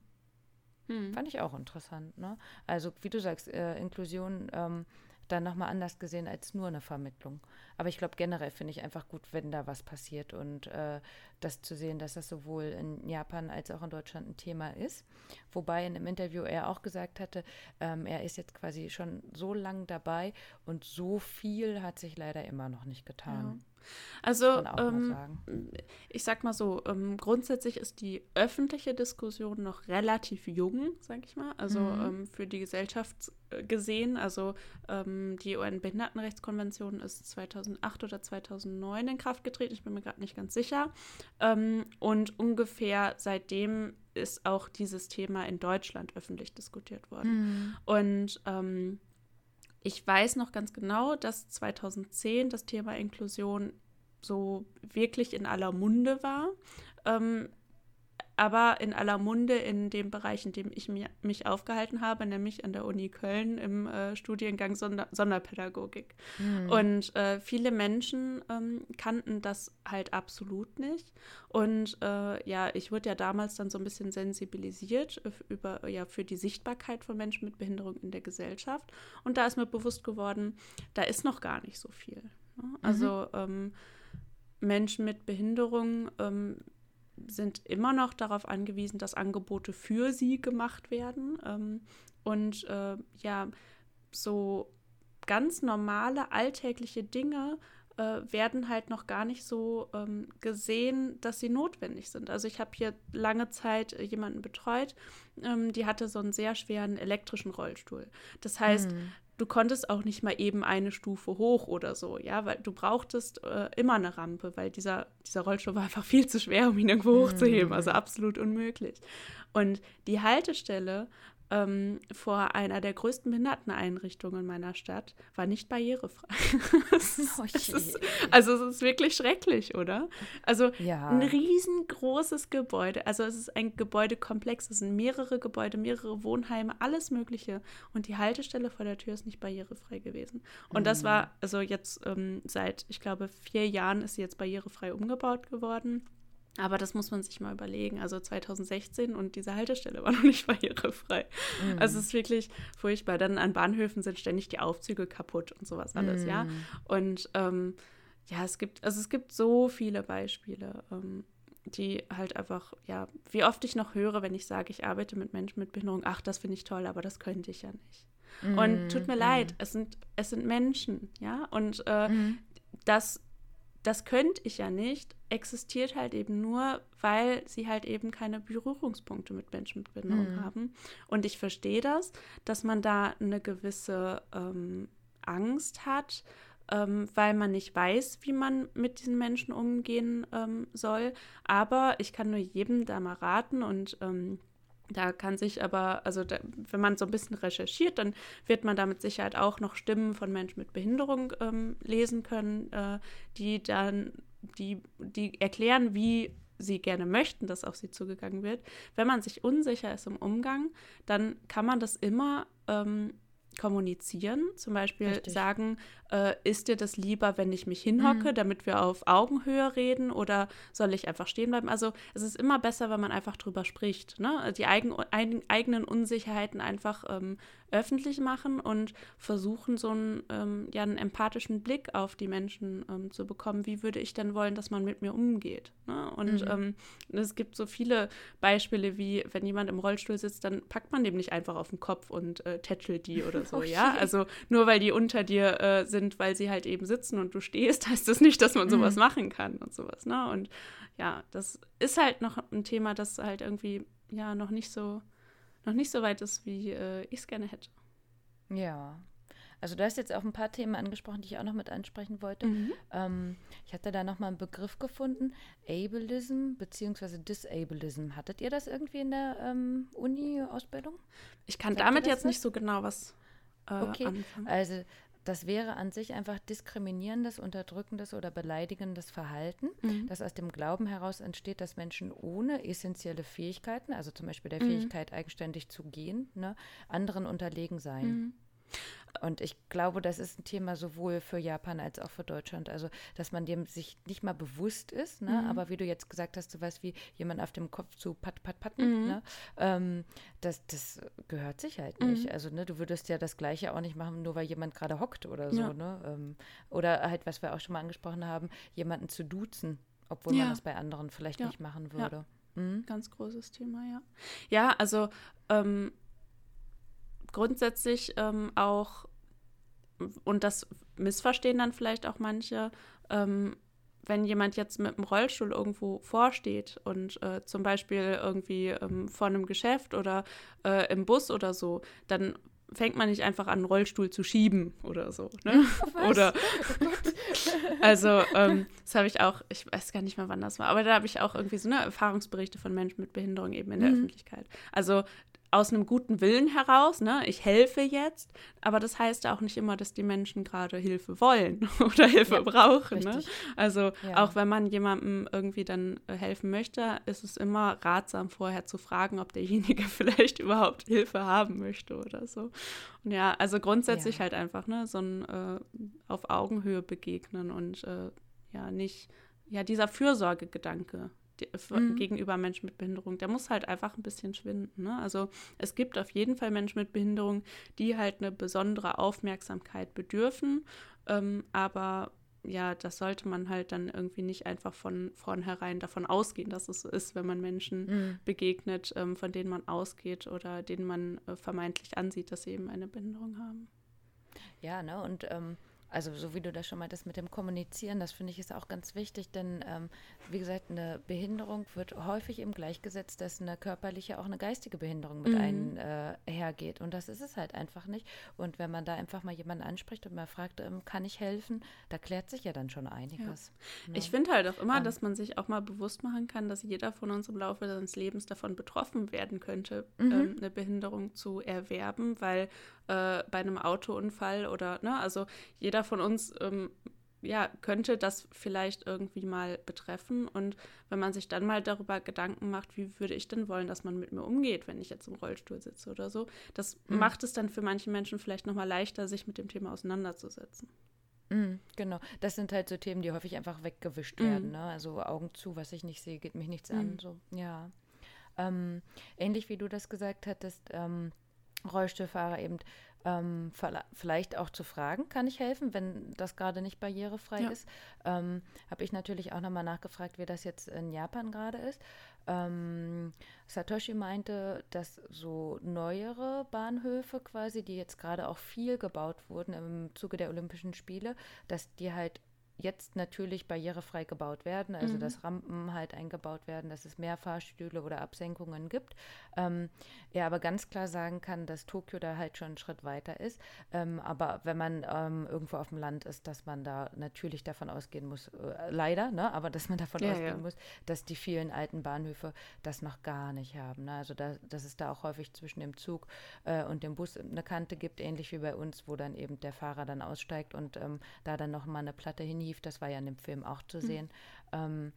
Mhm. Fand ich auch interessant. Ne? Also, wie du sagst, äh, Inklusion ähm, dann nochmal anders gesehen als nur eine Vermittlung. Aber ich glaube, generell finde ich einfach gut, wenn da was passiert und äh, das zu sehen, dass das sowohl in Japan als auch in Deutschland ein Thema ist. Wobei in einem Interview er auch gesagt hatte, ähm, er ist jetzt quasi schon so lang dabei und so viel hat sich leider immer noch nicht getan. Ja. Also, ähm, ich sag mal so, ähm, grundsätzlich ist die öffentliche Diskussion noch relativ jung, sag ich mal. Also mhm. ähm, für die Gesellschaft äh, gesehen. Also ähm, die UN-Behindertenrechtskonvention ist 2008 oder 2009 in Kraft getreten. Ich bin mir gerade nicht ganz sicher. Ähm, und ungefähr seitdem ist auch dieses Thema in Deutschland öffentlich diskutiert worden. Mhm. Und ähm, ich weiß noch ganz genau, dass 2010 das Thema Inklusion so wirklich in aller Munde war. Ähm, aber in aller Munde in dem Bereich, in dem ich mir, mich aufgehalten habe, nämlich an der Uni Köln im äh, Studiengang Sonder Sonderpädagogik. Mhm. Und äh, viele Menschen ähm, kannten das halt absolut nicht. Und äh, ja, ich wurde ja damals dann so ein bisschen sensibilisiert über, ja, für die Sichtbarkeit von Menschen mit Behinderung in der Gesellschaft. Und da ist mir bewusst geworden, da ist noch gar nicht so viel. Ne? Also mhm. ähm, Menschen mit Behinderung ähm, sind immer noch darauf angewiesen, dass Angebote für sie gemacht werden. Ähm, und äh, ja, so ganz normale alltägliche Dinge äh, werden halt noch gar nicht so ähm, gesehen, dass sie notwendig sind. Also ich habe hier lange Zeit äh, jemanden betreut, ähm, die hatte so einen sehr schweren elektrischen Rollstuhl. Das heißt, mhm du konntest auch nicht mal eben eine Stufe hoch oder so, ja, weil du brauchtest äh, immer eine Rampe, weil dieser, dieser Rollstuhl war einfach viel zu schwer, um ihn irgendwo hochzuheben, also mhm. absolut unmöglich. Und die Haltestelle ähm, vor einer der größten Behinderteneinrichtungen meiner Stadt war nicht barrierefrei. ist, oh ist, also es ist wirklich schrecklich, oder? Also ja. ein riesengroßes Gebäude. Also es ist ein Gebäudekomplex. Es sind mehrere Gebäude, mehrere Wohnheime, alles Mögliche. Und die Haltestelle vor der Tür ist nicht barrierefrei gewesen. Und mhm. das war also jetzt ähm, seit, ich glaube, vier Jahren ist sie jetzt barrierefrei umgebaut geworden. Aber das muss man sich mal überlegen. Also 2016 und diese Haltestelle war noch nicht barrierefrei. Mhm. Also es ist wirklich furchtbar. Dann an Bahnhöfen sind ständig die Aufzüge kaputt und sowas alles, mhm. ja. Und ähm, ja, es gibt, also es gibt so viele Beispiele. Ähm, die halt einfach, ja, wie oft ich noch höre, wenn ich sage, ich arbeite mit Menschen mit Behinderung, ach, das finde ich toll, aber das könnte ich ja nicht. Mm, und tut mir mm. leid, es sind, es sind Menschen, ja, und äh, mm. das, das könnte ich ja nicht, existiert halt eben nur, weil sie halt eben keine Berührungspunkte mit Menschen mit Behinderung mm. haben. Und ich verstehe das, dass man da eine gewisse ähm, Angst hat, ähm, weil man nicht weiß, wie man mit diesen Menschen umgehen ähm, soll. Aber ich kann nur jedem da mal raten und ähm, da kann sich aber, also da, wenn man so ein bisschen recherchiert, dann wird man da mit Sicherheit auch noch Stimmen von Menschen mit Behinderung ähm, lesen können, äh, die dann, die, die erklären, wie sie gerne möchten, dass auf sie zugegangen wird. Wenn man sich unsicher ist im Umgang, dann kann man das immer ähm, kommunizieren. Zum Beispiel Richtig. sagen, äh, ist dir das lieber, wenn ich mich hinhocke, mhm. damit wir auf Augenhöhe reden oder soll ich einfach stehen bleiben? Also es ist immer besser, wenn man einfach drüber spricht. Ne? Die eigen, ein, eigenen Unsicherheiten einfach ähm, öffentlich machen und versuchen, so einen, ähm, ja, einen empathischen Blick auf die Menschen ähm, zu bekommen. Wie würde ich denn wollen, dass man mit mir umgeht? Ne? Und mhm. Ähm, es gibt so viele Beispiele, wie wenn jemand im Rollstuhl sitzt, dann packt man dem nicht einfach auf den Kopf und äh, tätschelt die oder so, okay. ja? Also nur weil die unter dir äh, sind, weil sie halt eben sitzen und du stehst, heißt das nicht, dass man sowas mhm. machen kann und sowas, ne? Und ja, das ist halt noch ein Thema, das halt irgendwie ja noch nicht so noch nicht so weit ist, wie äh, ich es gerne hätte. Ja. Also du hast jetzt auch ein paar Themen angesprochen, die ich auch noch mit ansprechen wollte. Mhm. Ähm, ich hatte da noch mal einen Begriff gefunden, Ableism bzw. Disableism. Hattet ihr das irgendwie in der ähm, Uni-Ausbildung? Ich kann Sagt damit jetzt nicht so genau was äh, okay. anfangen. Also das wäre an sich einfach diskriminierendes, unterdrückendes oder beleidigendes Verhalten, mhm. das aus dem Glauben heraus entsteht, dass Menschen ohne essentielle Fähigkeiten, also zum Beispiel der mhm. Fähigkeit, eigenständig zu gehen, ne, anderen unterlegen seien. Und ich glaube, das ist ein Thema sowohl für Japan als auch für Deutschland. Also, dass man dem sich nicht mal bewusst ist, ne? Mhm. aber wie du jetzt gesagt hast, sowas wie jemand auf dem Kopf zu pat, pat, patten, mhm. ne? Ähm, das, das gehört sich halt nicht. Mhm. Also, ne, du würdest ja das Gleiche auch nicht machen, nur weil jemand gerade hockt oder so. Ja. Ne? Ähm, oder halt, was wir auch schon mal angesprochen haben, jemanden zu duzen, obwohl ja. man das bei anderen vielleicht ja. nicht machen würde. Mhm. Ganz großes Thema, ja. Ja, also ähm, grundsätzlich ähm, auch, und das missverstehen dann vielleicht auch manche, ähm, wenn jemand jetzt mit dem Rollstuhl irgendwo vorsteht und äh, zum Beispiel irgendwie ähm, vor einem Geschäft oder äh, im Bus oder so, dann fängt man nicht einfach an, einen Rollstuhl zu schieben oder so. Ne? Oder oh also ähm, das habe ich auch, ich weiß gar nicht mehr, wann das war, aber da habe ich auch irgendwie so eine Erfahrungsberichte von Menschen mit Behinderung eben in der mhm. Öffentlichkeit. Also aus einem guten Willen heraus, ne, ich helfe jetzt, aber das heißt auch nicht immer, dass die Menschen gerade Hilfe wollen oder Hilfe ja, brauchen. Ne? Also ja. auch wenn man jemandem irgendwie dann äh, helfen möchte, ist es immer ratsam, vorher zu fragen, ob derjenige vielleicht überhaupt Hilfe haben möchte oder so. Und ja, also grundsätzlich ja. halt einfach, ne, so ein äh, auf Augenhöhe begegnen und äh, ja, nicht, ja, dieser Fürsorgegedanke, mhm. gegenüber Menschen mit Behinderung, der muss halt einfach ein bisschen schwinden. Ne? Also es gibt auf jeden Fall Menschen mit Behinderung, die halt eine besondere Aufmerksamkeit bedürfen, ähm, aber ja, das sollte man halt dann irgendwie nicht einfach von vornherein davon ausgehen, dass es so ist, wenn man Menschen mhm. begegnet, ähm, von denen man ausgeht oder denen man äh, vermeintlich ansieht, dass sie eben eine Behinderung haben. Ja, ne, und ähm, also so wie du das schon meintest mit dem Kommunizieren, das finde ich ist auch ganz wichtig, denn ähm, wie gesagt, eine Behinderung wird häufig im gleichgesetzt, dass eine körperliche, auch eine geistige Behinderung mit mhm. einhergeht. Äh, und das ist es halt einfach nicht. Und wenn man da einfach mal jemanden anspricht und mal fragt, ähm, kann ich helfen, da klärt sich ja dann schon einiges. Ja. Ne? Ich finde halt auch immer, um, ähm. dass man sich auch mal bewusst machen kann, dass jeder von uns im Laufe seines Lebens davon betroffen werden könnte, mhm. ähm, eine Behinderung zu erwerben, weil äh, bei einem Autounfall oder, ne, also jeder von uns ähm, ja, könnte das vielleicht irgendwie mal betreffen. Und wenn man sich dann mal darüber Gedanken macht, wie würde ich denn wollen, dass man mit mir umgeht, wenn ich jetzt im Rollstuhl sitze oder so, das mhm. macht es dann für manche Menschen vielleicht nochmal leichter, sich mit dem Thema auseinanderzusetzen. Mhm, genau, das sind halt so Themen, die häufig einfach weggewischt werden. Mhm. Ne? Also Augen zu, was ich nicht sehe, geht mich nichts an. Mhm. So, ja. Ähm, ähnlich wie du das gesagt hattest, ähm, Rollstuhlfahrer eben ähm, vielleicht auch zu fragen, kann ich helfen, wenn das gerade nicht barrierefrei ja. ist. Ähm, Habe ich natürlich auch nochmal nachgefragt, wie das jetzt in Japan gerade ist. Ähm, Satoshi meinte, dass so neuere Bahnhöfe quasi, die jetzt gerade auch viel gebaut wurden im Zuge der Olympischen Spiele, dass die halt jetzt natürlich barrierefrei gebaut werden, also mhm. dass Rampen halt eingebaut werden, dass es mehr Fahrstühle oder Absenkungen gibt. Ähm, er aber ganz klar sagen kann, dass Tokio da halt schon einen Schritt weiter ist. Ähm, aber wenn man ähm, irgendwo auf dem Land ist, dass man da natürlich davon ausgehen muss, äh, leider, ne, aber dass man davon ja, ausgehen ja. muss, dass die vielen alten Bahnhöfe das noch gar nicht haben. Ne? Also da, dass es da auch häufig zwischen dem Zug äh, und dem Bus eine Kante gibt, ähnlich wie bei uns, wo dann eben der Fahrer dann aussteigt und ähm, da dann noch mal eine Platte hinhieft. Das war ja in dem Film auch zu mhm. sehen. Mhm.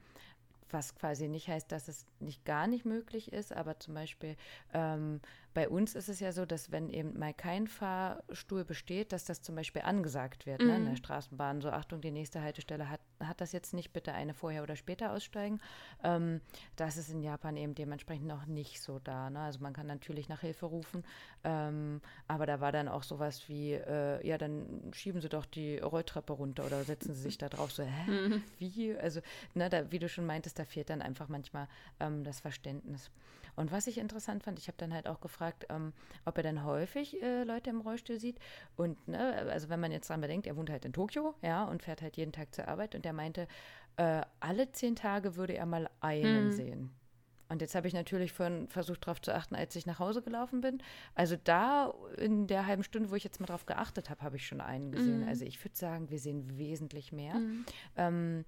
Was quasi nicht heißt, dass es nicht gar nicht möglich ist, aber zum Beispiel ähm, bei uns ist es ja so, dass wenn eben mal kein Fahrstuhl besteht, dass das zum Beispiel angesagt wird mhm. ne, in der mhm. Straßenbahn. So, Achtung, die nächste Haltestelle hat, hat das jetzt nicht, bitte eine vorher oder später aussteigen. Ähm, das ist in Japan eben dementsprechend noch nicht so da. Ne? Also man kann natürlich nach Hilfe rufen, ähm, aber da war dann auch sowas wie, äh, ja, dann schieben Sie doch die Rolltreppe runter oder setzen Sie sich da drauf. So, hä, mhm. wie? Also, ne, da, wie du schon meintest, da fehlt dann einfach manchmal ähm, das Verständnis. Und was ich interessant fand, ich habe dann halt auch gefragt, ähm, ob er dann häufig äh, Leute im Rollstuhl sieht. Und ne, also wenn man jetzt dran bedenkt, er wohnt halt in Tokio, ja, und fährt halt jeden Tag zur Arbeit und er meinte, äh, alle zehn Tage würde er mal einen mhm. sehen. Und jetzt habe ich natürlich vorhin versucht darauf zu achten, als ich nach Hause gelaufen bin. Also da in der halben Stunde, wo ich jetzt mal drauf geachtet habe, habe ich schon einen gesehen. Mhm. Also ich würde sagen, wir sehen wesentlich mehr. Mhm. Ähm,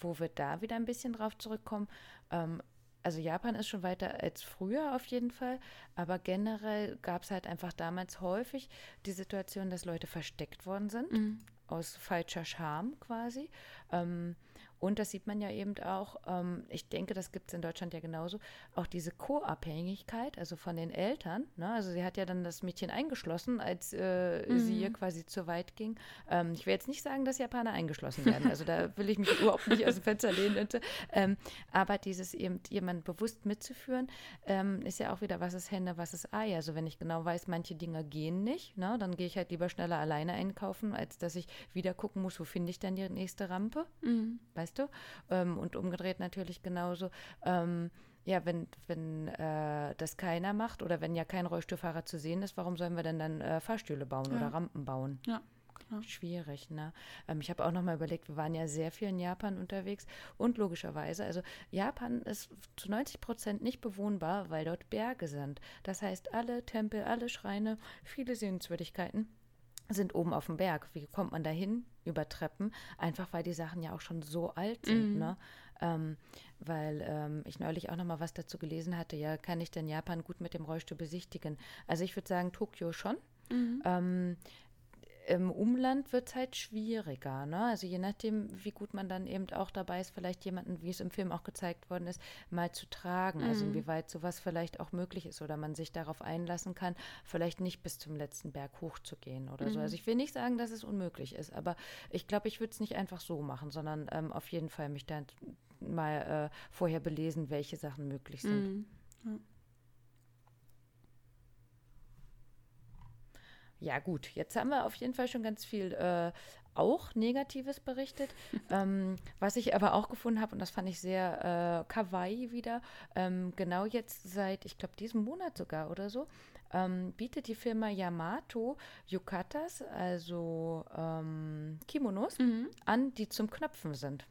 wo wir da wieder ein bisschen drauf zurückkommen. Ähm, also Japan ist schon weiter als früher auf jeden Fall, aber generell gab es halt einfach damals häufig die Situation, dass Leute versteckt worden sind, mhm. aus falscher Scham quasi. Ähm, und das sieht man ja eben auch, ähm, ich denke, das gibt es in Deutschland ja genauso, auch diese Co-Abhängigkeit, also von den Eltern. Ne? Also sie hat ja dann das Mädchen eingeschlossen, als äh, mhm. sie ihr quasi zu weit ging. Ähm, ich will jetzt nicht sagen, dass Japaner eingeschlossen werden. Also da will ich mich überhaupt nicht aus dem Fenster lehnen. Ähm, aber dieses eben jemand bewusst mitzuführen, ähm, ist ja auch wieder, was ist Hände, was ist Ei. Also wenn ich genau weiß, manche Dinge gehen nicht, ne? dann gehe ich halt lieber schneller alleine einkaufen, als dass ich wieder gucken muss, wo finde ich denn die nächste Rampe. Mhm. Weißt weißt du? Ähm, und umgedreht natürlich genauso. Ähm, ja, wenn, wenn äh, das keiner macht oder wenn ja kein Rollstuhlfahrer zu sehen ist, warum sollen wir denn dann äh, Fahrstühle bauen ja. oder Rampen bauen? Ja. Klar. Schwierig, ne? Ähm, ich habe auch noch mal überlegt, wir waren ja sehr viel in Japan unterwegs und logischerweise, also Japan ist zu 90 Prozent nicht bewohnbar, weil dort Berge sind. Das heißt, alle Tempel, alle Schreine, viele Sehenswürdigkeiten sind oben auf dem Berg. Wie kommt man da hin? Über Treppen. Einfach weil die Sachen ja auch schon so alt sind. Mhm. Ne? Ähm, weil ähm, ich neulich auch noch mal was dazu gelesen hatte. Ja, kann ich denn Japan gut mit dem Rollstuhl besichtigen? Also ich würde sagen, Tokio schon. Mhm. Ähm, im Umland wird es halt schwieriger. Ne? Also je nachdem, wie gut man dann eben auch dabei ist, vielleicht jemanden, wie es im Film auch gezeigt worden ist, mal zu tragen. Also mhm. Also inwieweit sowas vielleicht auch möglich ist oder man sich darauf einlassen kann, vielleicht nicht bis zum letzten Berg hochzugehen oder mhm. so. Also ich will nicht sagen, dass es unmöglich ist, aber ich glaube, ich würde es nicht einfach so machen, sondern ähm, auf jeden Fall mich dann mal äh, vorher belesen, welche Sachen möglich sind. Mhm. Ja. Ja, gut, jetzt haben wir auf jeden Fall schon ganz viel äh, auch Negatives berichtet. ähm, was ich aber auch gefunden habe, und das fand ich sehr äh, kawaii wieder, ähm, genau jetzt seit, ich glaube, diesem Monat sogar oder so, ähm, bietet die Firma Yamato Yukatas, also ähm, Kimonos, mhm. an, die zum Knöpfen sind.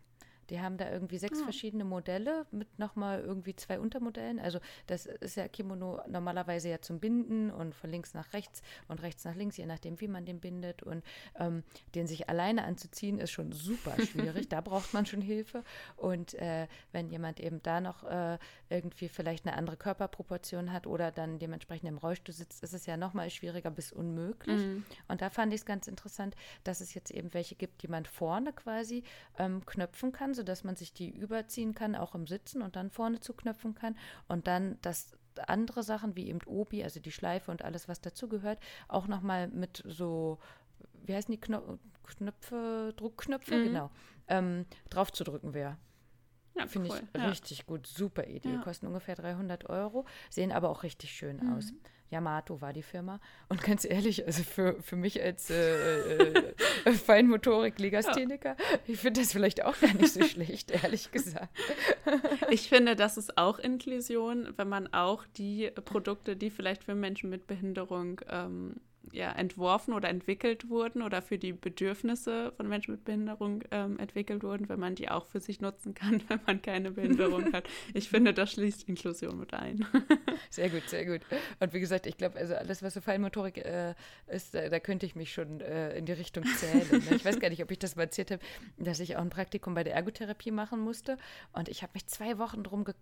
Die haben da irgendwie sechs ja. verschiedene Modelle mit nochmal irgendwie zwei Untermodellen. Also das ist ja Kimono normalerweise ja zum Binden und von links nach rechts und rechts nach links, je nachdem, wie man den bindet. Und ähm, den sich alleine anzuziehen, ist schon super schwierig. da braucht man schon Hilfe. Und äh, wenn jemand eben da noch äh, irgendwie vielleicht eine andere Körperproportion hat oder dann dementsprechend im Rollstuhl sitzt, ist es ja nochmal schwieriger bis unmöglich. Mhm. Und da fand ich es ganz interessant, dass es jetzt eben welche gibt, die man vorne quasi ähm, knöpfen kann sodass man sich die überziehen kann, auch im Sitzen und dann vorne zuknöpfen kann und dann das andere Sachen wie eben Obi, also die Schleife und alles, was dazugehört, auch nochmal mit so, wie heißen die Knopf Knöpfe, Druckknöpfe, mhm. genau, ähm, drauf zu drücken wäre. Ja, Finde cool. ich ja. richtig gut, super Idee. Ja. Kosten ungefähr 300 Euro, sehen aber auch richtig schön mhm. aus. Yamato war die Firma. Und ganz ehrlich, also für, für mich als äh, äh, Feinmotorik-Legastheniker, ja. ich finde das vielleicht auch gar nicht so schlecht, ehrlich gesagt. Ich finde, das ist auch Inklusion, wenn man auch die Produkte, die vielleicht für Menschen mit Behinderung ähm, ja, entworfen oder entwickelt wurden oder für die Bedürfnisse von Menschen mit Behinderung ähm, entwickelt wurden, wenn man die auch für sich nutzen kann, wenn man keine Behinderung hat. Ich finde, das schließt Inklusion mit ein. Sehr gut, sehr gut. Und wie gesagt, ich glaube, also alles, was so Feinmotorik äh, ist, da, da, könnte ich mich schon äh, in die Richtung zählen. Ne? Ich weiß gar nicht, ob ich das mal erzählt habe, dass ich auch ein Praktikum bei der Ergotherapie machen musste. Und ich habe mich zwei Wochen drum ge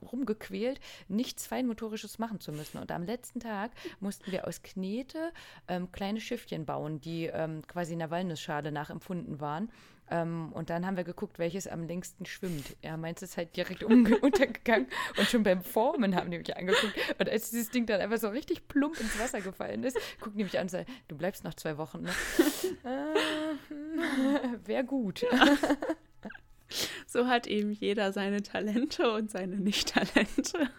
rumgequält, nichts Feinmotorisches machen zu müssen. Und am letzten Tag mussten wir aus Knete ähm, kleine Schiffchen bauen, die ähm, quasi in der Walnussschale nachempfunden waren. Ähm, und dann haben wir geguckt, welches am längsten schwimmt. Ja, meins ist halt direkt untergegangen. Und schon beim Formen haben die mich angeguckt. Und als dieses Ding dann einfach so richtig plump ins Wasser gefallen ist, gucken die mich an und sagen, du bleibst noch zwei Wochen, ne? äh, Wäre gut. so hat eben jeder seine Talente und seine Nicht-Talente.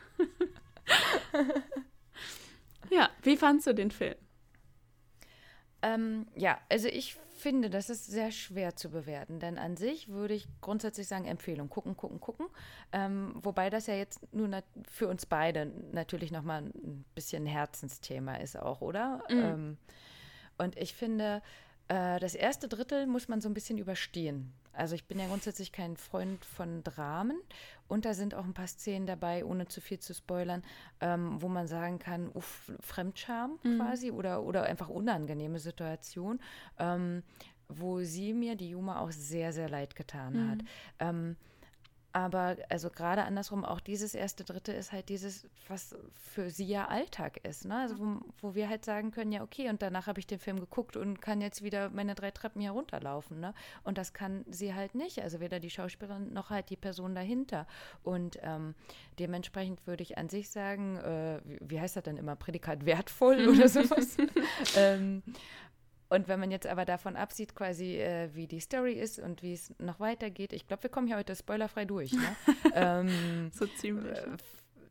ja, wie fandst du den Film? Ähm, ja, also ich finde, das ist sehr schwer zu bewerten, denn an sich würde ich grundsätzlich sagen, Empfehlung, gucken, gucken, gucken. Ähm, wobei das ja jetzt nur für uns beide natürlich nochmal ein bisschen ein Herzensthema ist auch, oder? Mhm. Ähm, und ich finde, äh, das erste Drittel muss man so ein bisschen überstehen. Also ich bin ja grundsätzlich kein Freund von Dramen und da sind auch ein paar Szenen dabei, ohne zu viel zu spoilern, ähm, wo man sagen kann, uff, Fremdscham mhm. quasi oder, oder einfach unangenehme Situation, ähm, wo sie mir, die Juma, auch sehr, sehr leid getan mhm. hat. Ähm, aber also gerade andersrum, auch dieses erste Dritte ist halt dieses, was für sie ja Alltag ist. Ne? Also wo, wo wir halt sagen können, ja, okay, und danach habe ich den Film geguckt und kann jetzt wieder meine drei Treppen hier runterlaufen. Ne? Und das kann sie halt nicht. Also weder die Schauspielerin noch halt die Person dahinter. Und ähm, dementsprechend würde ich an sich sagen, äh, wie, wie heißt das denn immer, Prädikat wertvoll oder sowas. ähm, und wenn man jetzt aber davon absieht, quasi, äh, wie die Story ist und wie es noch weitergeht, ich glaube, wir kommen hier heute spoilerfrei durch. Ne? ähm, so ziemlich. Äh,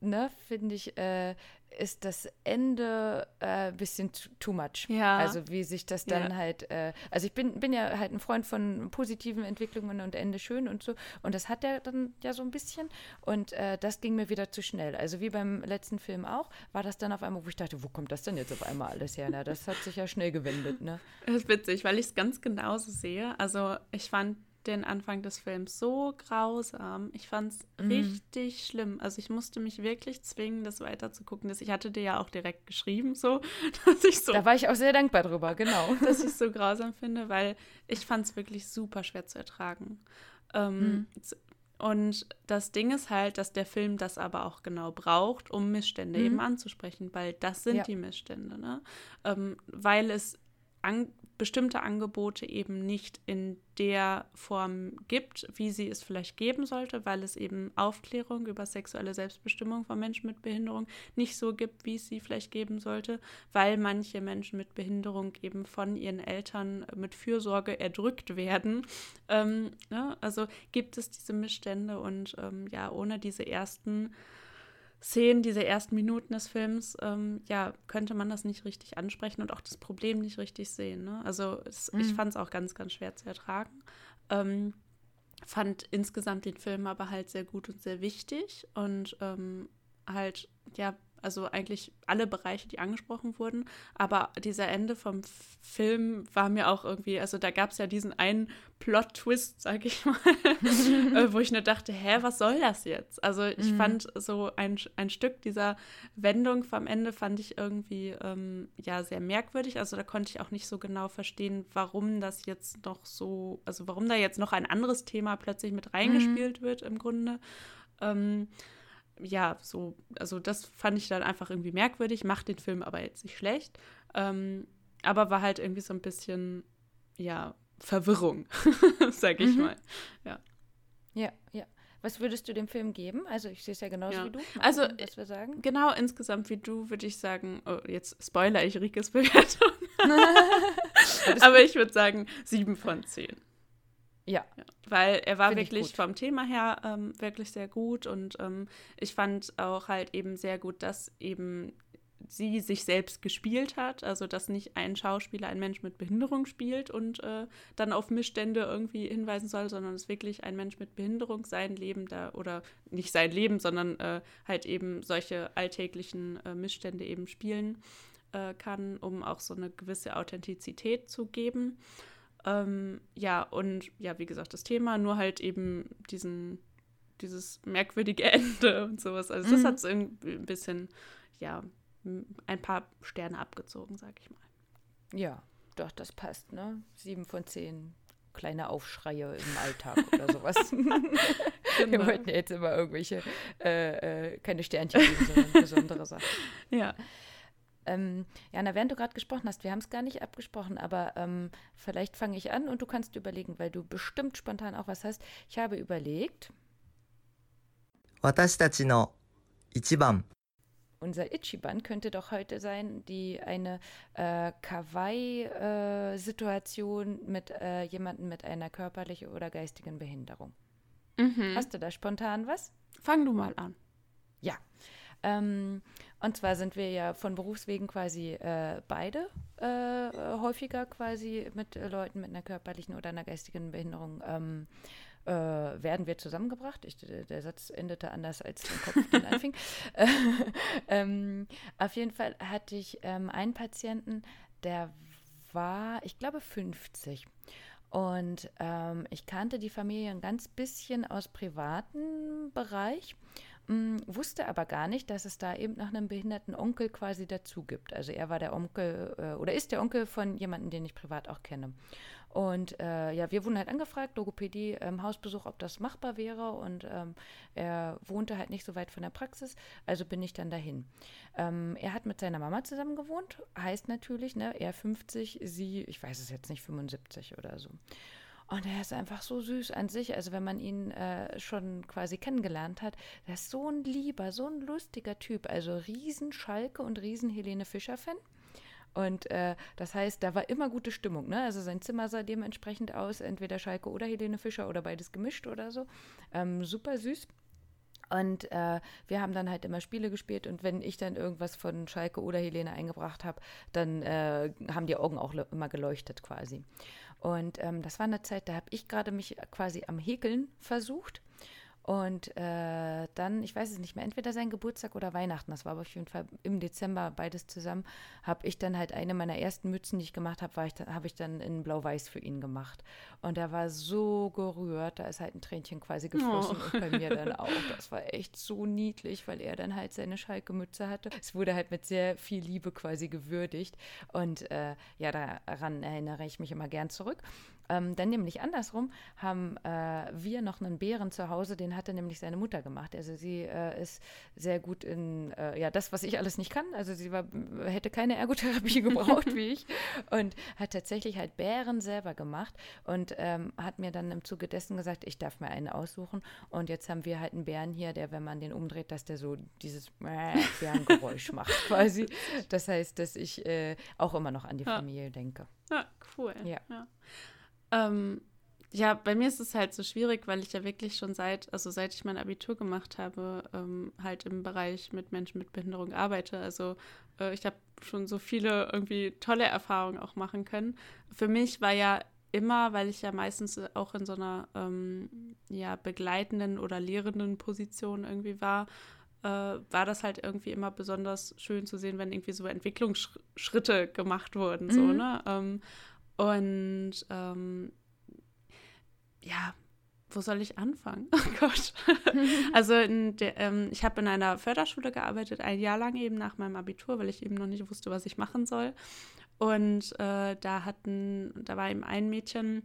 ne, finde ich, äh, ist das Ende ein äh, bisschen too much. Ja. Also wie sich das dann ja. halt, äh, also ich bin, bin ja halt ein Freund von positiven Entwicklungen und Ende schön und so. Und das hat er dann ja so ein bisschen. Und äh, das ging mir wieder zu schnell. Also wie beim letzten Film auch, war das dann auf einmal, wo ich dachte, wo kommt das denn jetzt auf einmal alles her? Na, das hat sich ja schnell gewendet, ne? Das ist witzig, weil ich es ganz genauso sehe. Also ich fand den Anfang des Films so grausam. Ich fand es mhm. richtig schlimm. Also ich musste mich wirklich zwingen, das weiterzugucken. Ich hatte dir ja auch direkt geschrieben, so, dass ich so. Da war ich auch sehr dankbar drüber, genau. Dass ich es so grausam finde, weil ich fand es wirklich super schwer zu ertragen. Ähm, mhm. Und das Ding ist halt, dass der Film das aber auch genau braucht, um Missstände mhm. eben anzusprechen, weil das sind ja. die Missstände, ne? Ähm, weil es an, bestimmte Angebote eben nicht in der Form gibt, wie sie es vielleicht geben sollte, weil es eben Aufklärung über sexuelle Selbstbestimmung von Menschen mit Behinderung nicht so gibt, wie es sie vielleicht geben sollte, weil manche Menschen mit Behinderung eben von ihren Eltern mit Fürsorge erdrückt werden. Ähm, ne? Also gibt es diese Missstände und ähm, ja, ohne diese ersten Szenen, diese ersten Minuten des Films, ähm, ja, könnte man das nicht richtig ansprechen und auch das Problem nicht richtig sehen. Ne? Also es, mhm. ich fand es auch ganz, ganz schwer zu ertragen. Ähm, fand insgesamt den Film aber halt sehr gut und sehr wichtig und ähm, halt, ja, also eigentlich alle Bereiche, die angesprochen wurden. Aber dieser Ende vom Film war mir auch irgendwie, also da gab es ja diesen einen Plot-Twist, sag ich mal, äh, wo ich nur dachte, hä, was soll das jetzt? Also ich mhm. fand so ein, ein Stück dieser Wendung vom Ende fand ich irgendwie ähm, ja sehr merkwürdig. Also da konnte ich auch nicht so genau verstehen, warum das jetzt noch so, also warum da jetzt noch ein anderes Thema plötzlich mit reingespielt mhm. wird im Grunde. Ähm, ja, so, also das fand ich dann einfach irgendwie merkwürdig, macht den Film aber jetzt nicht schlecht. Ähm, aber war halt irgendwie so ein bisschen, ja, Verwirrung, sag ich mhm. mal. Ja. Ja, ja. Was würdest du dem Film geben? Also ich sehe es ja genauso ja. wie du. Also was wir sagen. Genau, insgesamt wie du würde ich sagen, oh, jetzt spoiler ich Rikes Bewertung. aber ich würde sagen sieben von zehn. Ja. Weil er war Find wirklich vom Thema her ähm, wirklich sehr gut und ähm, ich fand auch halt eben sehr gut, dass eben sie sich selbst gespielt hat, also dass nicht ein Schauspieler ein Mensch mit Behinderung spielt und äh, dann auf Missstände irgendwie hinweisen soll, sondern es wirklich ein Mensch mit Behinderung sein Leben da oder nicht sein Leben, sondern äh, halt eben solche alltäglichen äh, Missstände eben spielen äh, kann, um auch so eine gewisse Authentizität zu geben. Ähm, ja, und ja, wie gesagt, das Thema, nur halt eben diesen, dieses merkwürdige Ende und sowas. Also das mhm. hat es irgendwie ein bisschen, ja, ein paar Sterne abgezogen, sag ich mal. Ja, doch, das passt, ne? Sieben von zehn kleine Aufschreie im Alltag oder sowas. genau. Wir wollten jetzt immer irgendwelche, äh, äh, keine Sternchen geben, sondern besondere Sachen. Ja. Ähm, Jana, während du gerade gesprochen hast, wir haben es gar nicht abgesprochen, aber ähm, vielleicht fange ich an und du kannst überlegen, weil du bestimmt spontan auch was hast. Ich habe überlegt. Ichiban. Unser Ichiban könnte doch heute sein, die eine äh, Kawaii-Situation äh, mit äh, jemandem mit einer körperlichen oder geistigen Behinderung. Mhm. Hast du da spontan was? Fang du mal an. Ja, ähm, und zwar sind wir ja von Berufswegen quasi äh, beide äh, häufiger quasi mit Leuten mit einer körperlichen oder einer geistigen Behinderung ähm, äh, werden wir zusammengebracht. Ich, der Satz endete anders, als der Kopf dann anfing. ähm, auf jeden Fall hatte ich ähm, einen Patienten, der war, ich glaube, 50. Und ähm, ich kannte die Familie ein ganz bisschen aus privaten Bereich, wusste aber gar nicht, dass es da eben noch einen behinderten Onkel quasi dazu gibt. Also er war der Onkel äh, oder ist der Onkel von jemandem, den ich privat auch kenne. Und äh, ja, wir wurden halt angefragt, Logopädie, ähm, Hausbesuch, ob das machbar wäre. Und ähm, er wohnte halt nicht so weit von der Praxis, also bin ich dann dahin. Ähm, er hat mit seiner Mama zusammen gewohnt, heißt natürlich, ne, er 50, sie, ich weiß es jetzt nicht, 75 oder so. Und er ist einfach so süß an sich. Also wenn man ihn äh, schon quasi kennengelernt hat, der ist so ein lieber, so ein lustiger Typ. Also riesen Schalke und riesen Helene Fischer-Fan. Und äh, das heißt, da war immer gute Stimmung. Ne? Also sein Zimmer sah dementsprechend aus, entweder Schalke oder Helene Fischer oder beides gemischt oder so. Ähm, super süß. Und äh, wir haben dann halt immer Spiele gespielt und wenn ich dann irgendwas von Schalke oder Helene eingebracht habe, dann äh, haben die Augen auch immer geleuchtet quasi. Und ähm, das war eine Zeit, da habe ich gerade mich quasi am Häkeln versucht. Und äh, dann, ich weiß es nicht mehr, entweder sein Geburtstag oder Weihnachten, das war aber auf jeden Fall im Dezember beides zusammen, habe ich dann halt eine meiner ersten Mützen, die ich gemacht habe, habe ich dann in Blau-Weiß für ihn gemacht. Und er war so gerührt, da ist halt ein Tränchen quasi geflossen oh. und bei mir dann auch. Das war echt so niedlich, weil er dann halt seine Schalke-Mütze hatte. Es wurde halt mit sehr viel Liebe quasi gewürdigt. Und äh, ja, daran erinnere ich mich immer gern zurück. Ähm, dann nämlich andersrum haben äh, wir noch einen Bären zu Hause, den hatte nämlich seine Mutter gemacht. Also sie äh, ist sehr gut in, äh, ja, das, was ich alles nicht kann. Also sie war, hätte keine Ergotherapie gebraucht wie ich und hat tatsächlich halt Bären selber gemacht und ähm, hat mir dann im Zuge dessen gesagt, ich darf mir einen aussuchen. Und jetzt haben wir halt einen Bären hier, der, wenn man den umdreht, dass der so dieses Bärengeräusch macht quasi. Das heißt, dass ich äh, auch immer noch an die Familie denke. Ja, cool. ja. ja. Ähm, ja, bei mir ist es halt so schwierig, weil ich ja wirklich schon seit, also seit ich mein Abitur gemacht habe, ähm, halt im Bereich mit Menschen mit Behinderung arbeite. Also äh, ich habe schon so viele irgendwie tolle Erfahrungen auch machen können. Für mich war ja immer, weil ich ja meistens auch in so einer ähm, ja, begleitenden oder lehrenden Position irgendwie war, äh, war das halt irgendwie immer besonders schön zu sehen, wenn irgendwie so Entwicklungsschritte gemacht wurden. Mhm. So, ne? Ähm, und ähm, ja, wo soll ich anfangen? Oh Gott. also der, ähm, ich habe in einer Förderschule gearbeitet, ein Jahr lang eben nach meinem Abitur, weil ich eben noch nicht wusste, was ich machen soll. Und äh, da hatten, da war eben ein Mädchen,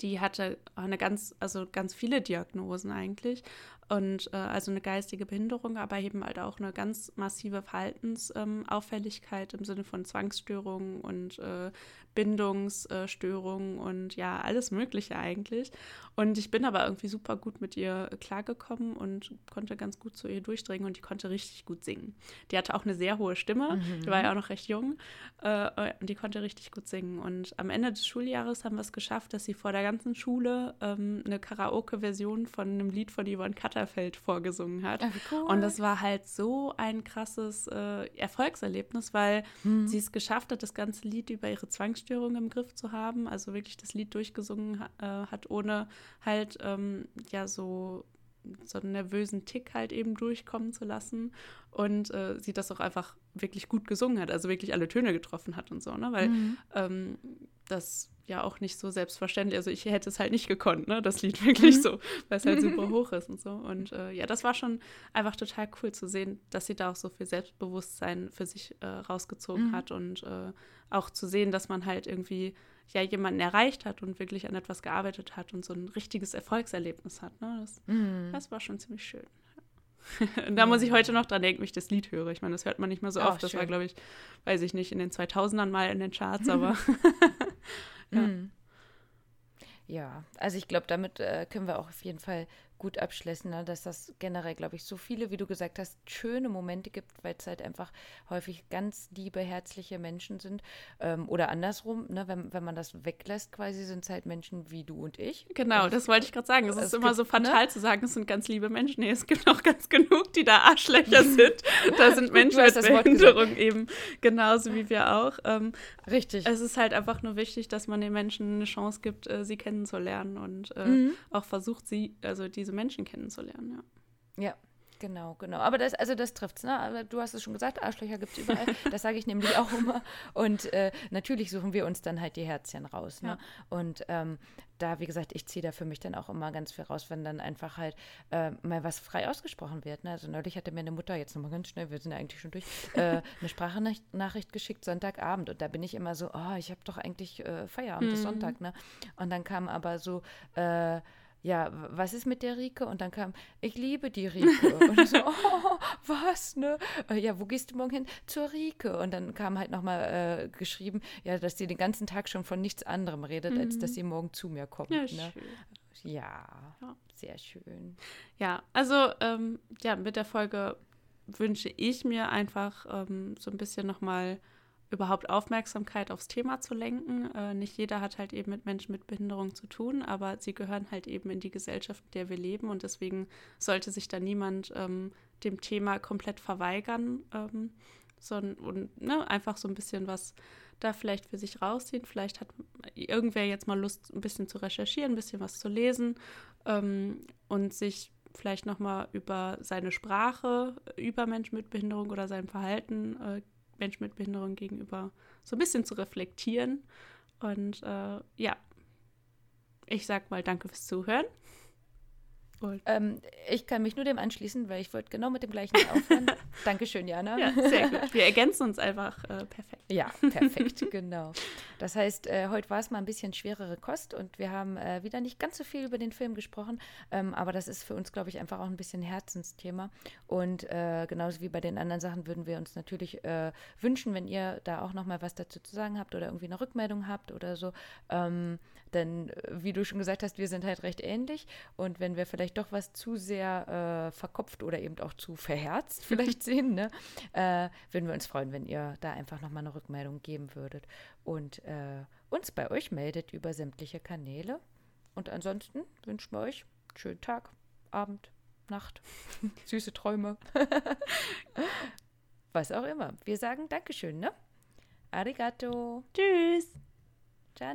die hatte eine ganz, also ganz viele Diagnosen eigentlich. und äh, also eine geistige Behinderung, aber eben halt auch eine ganz massive Verhaltensauffälligkeit ähm, im Sinne von Zwangsstörungen und äh, Bindungsstörungen und ja, alles Mögliche eigentlich. Und ich bin aber irgendwie super gut mit ihr klargekommen und konnte ganz gut zu ihr durchdringen und die konnte richtig gut singen. Die hatte auch eine sehr hohe Stimme, mhm. die war ja auch noch recht jung äh, und die konnte richtig gut singen. Und am Ende des Schuljahres haben wir es geschafft, dass sie vor der ganzen Schule ähm, eine Karaoke-Version von einem Lied von Yvonne Katterfeld vorgesungen hat. Ach, cool. Und das war halt so ein krasses äh, Erfolgserlebnis, weil mhm. sie es geschafft hat, das ganze Lied über ihre Zwangsstörung im Griff zu haben. Also wirklich das Lied durchgesungen äh, hat, ohne halt ähm, ja so so einen nervösen Tick halt eben durchkommen zu lassen und äh, sie das auch einfach wirklich gut gesungen hat, also wirklich alle Töne getroffen hat und so, ne? Weil mhm. ähm, das ja auch nicht so selbstverständlich, also ich hätte es halt nicht gekonnt, ne? Das Lied wirklich mhm. so, weil es halt super hoch ist und so. Und äh, ja, das war schon einfach total cool zu sehen, dass sie da auch so viel Selbstbewusstsein für sich äh, rausgezogen mhm. hat und äh, auch zu sehen, dass man halt irgendwie ja jemanden erreicht hat und wirklich an etwas gearbeitet hat und so ein richtiges Erfolgserlebnis hat. Ne? Das, mhm. das war schon ziemlich schön. und da muss ich heute noch dran denken, wenn ich das Lied höre. Ich meine, das hört man nicht mehr so oft. das war, glaube ich, weiß ich nicht, in den 2000ern mal in den Charts, aber. ja. Mhm. ja. also ich glaube, damit äh, können wir auch auf jeden Fall gut abschließen, ne? dass das generell, glaube ich, so viele, wie du gesagt hast, schöne Momente gibt, weil es halt einfach häufig ganz liebe, herzliche Menschen sind. Ähm, oder andersrum, ne? wenn, wenn man das weglässt, quasi sind es halt Menschen wie du und ich. Genau, das wollte ich gerade sagen. Es, es ist immer so fatal ne? zu sagen, es sind ganz liebe Menschen. Nee, es gibt auch ganz genug, die da Arschlöcher sind. da sind Menschen mit Behinderung eben genauso wie wir auch. Ähm, Richtig. Es ist halt einfach nur wichtig, dass man den Menschen eine Chance gibt, äh, sie kennenzulernen und äh, mhm. auch versucht, sie, also diese diese Menschen kennenzulernen, ja. Ja, Genau, genau. Aber das, also das trifft's, ne? Du hast es schon gesagt, Arschlöcher gibt es überall. das sage ich nämlich auch immer. Und äh, natürlich suchen wir uns dann halt die Herzchen raus. Ne? Ja. Und ähm, da, wie gesagt, ich ziehe da für mich dann auch immer ganz viel raus, wenn dann einfach halt äh, mal was frei ausgesprochen wird. Ne? Also neulich hatte mir eine Mutter, jetzt nochmal ganz schnell, wir sind ja eigentlich schon durch, äh, eine Sprachnachricht geschickt, Sonntagabend. Und da bin ich immer so, oh, ich habe doch eigentlich äh, Feierabend, mhm. ist Sonntag, ne? Und dann kam aber so, äh, ja, was ist mit der Rike? Und dann kam, ich liebe die Rike. Und ich so, oh, was, ne? Äh, ja, wo gehst du morgen hin? Zur Rike. Und dann kam halt nochmal äh, geschrieben, ja, dass sie den ganzen Tag schon von nichts anderem redet, mhm. als dass mhm. sie morgen zu mir kommt. Ja, ne? ja, ja, sehr schön. Ja, also, ähm, ja, mit der Folge wünsche ich mir einfach ähm, so ein bisschen nochmal überhaupt Aufmerksamkeit aufs Thema zu lenken. Äh, nicht jeder hat halt eben mit Menschen mit Behinderung zu tun, aber sie gehören halt eben in die Gesellschaft, in der wir leben und deswegen sollte sich da niemand ähm, dem Thema komplett verweigern, ähm, sondern und, ne, einfach so ein bisschen was da vielleicht für sich rausziehen. Vielleicht hat irgendwer jetzt mal Lust, ein bisschen zu recherchieren, ein bisschen was zu lesen ähm, und sich vielleicht nochmal über seine Sprache, über Menschen mit Behinderung oder sein Verhalten äh, Menschen mit Behinderung gegenüber so ein bisschen zu reflektieren. Und äh, ja, ich sag mal danke fürs Zuhören. Ähm, ich kann mich nur dem anschließen, weil ich wollte genau mit dem gleichen aufhören. Dankeschön, Jana. Ja, sehr gut. Wir ergänzen uns einfach äh, perfekt. Ja, perfekt, genau. Das heißt, äh, heute war es mal ein bisschen schwerere Kost und wir haben äh, wieder nicht ganz so viel über den Film gesprochen, ähm, aber das ist für uns, glaube ich, einfach auch ein bisschen Herzensthema. Und äh, genauso wie bei den anderen Sachen würden wir uns natürlich äh, wünschen, wenn ihr da auch noch mal was dazu zu sagen habt oder irgendwie eine Rückmeldung habt oder so. Ähm, denn, äh, wie du schon gesagt hast, wir sind halt recht ähnlich und wenn wir vielleicht doch was zu sehr äh, verkopft oder eben auch zu verherzt vielleicht sehen, ne? äh, würden wir uns freuen, wenn ihr da einfach nochmal eine Rückmeldung geben würdet und äh, uns bei euch meldet über sämtliche Kanäle. Und ansonsten wünschen wir euch einen schönen Tag, Abend, Nacht, süße Träume. Was auch immer. Wir sagen Dankeschön, ne? Arigato. Tschüss. Ciao.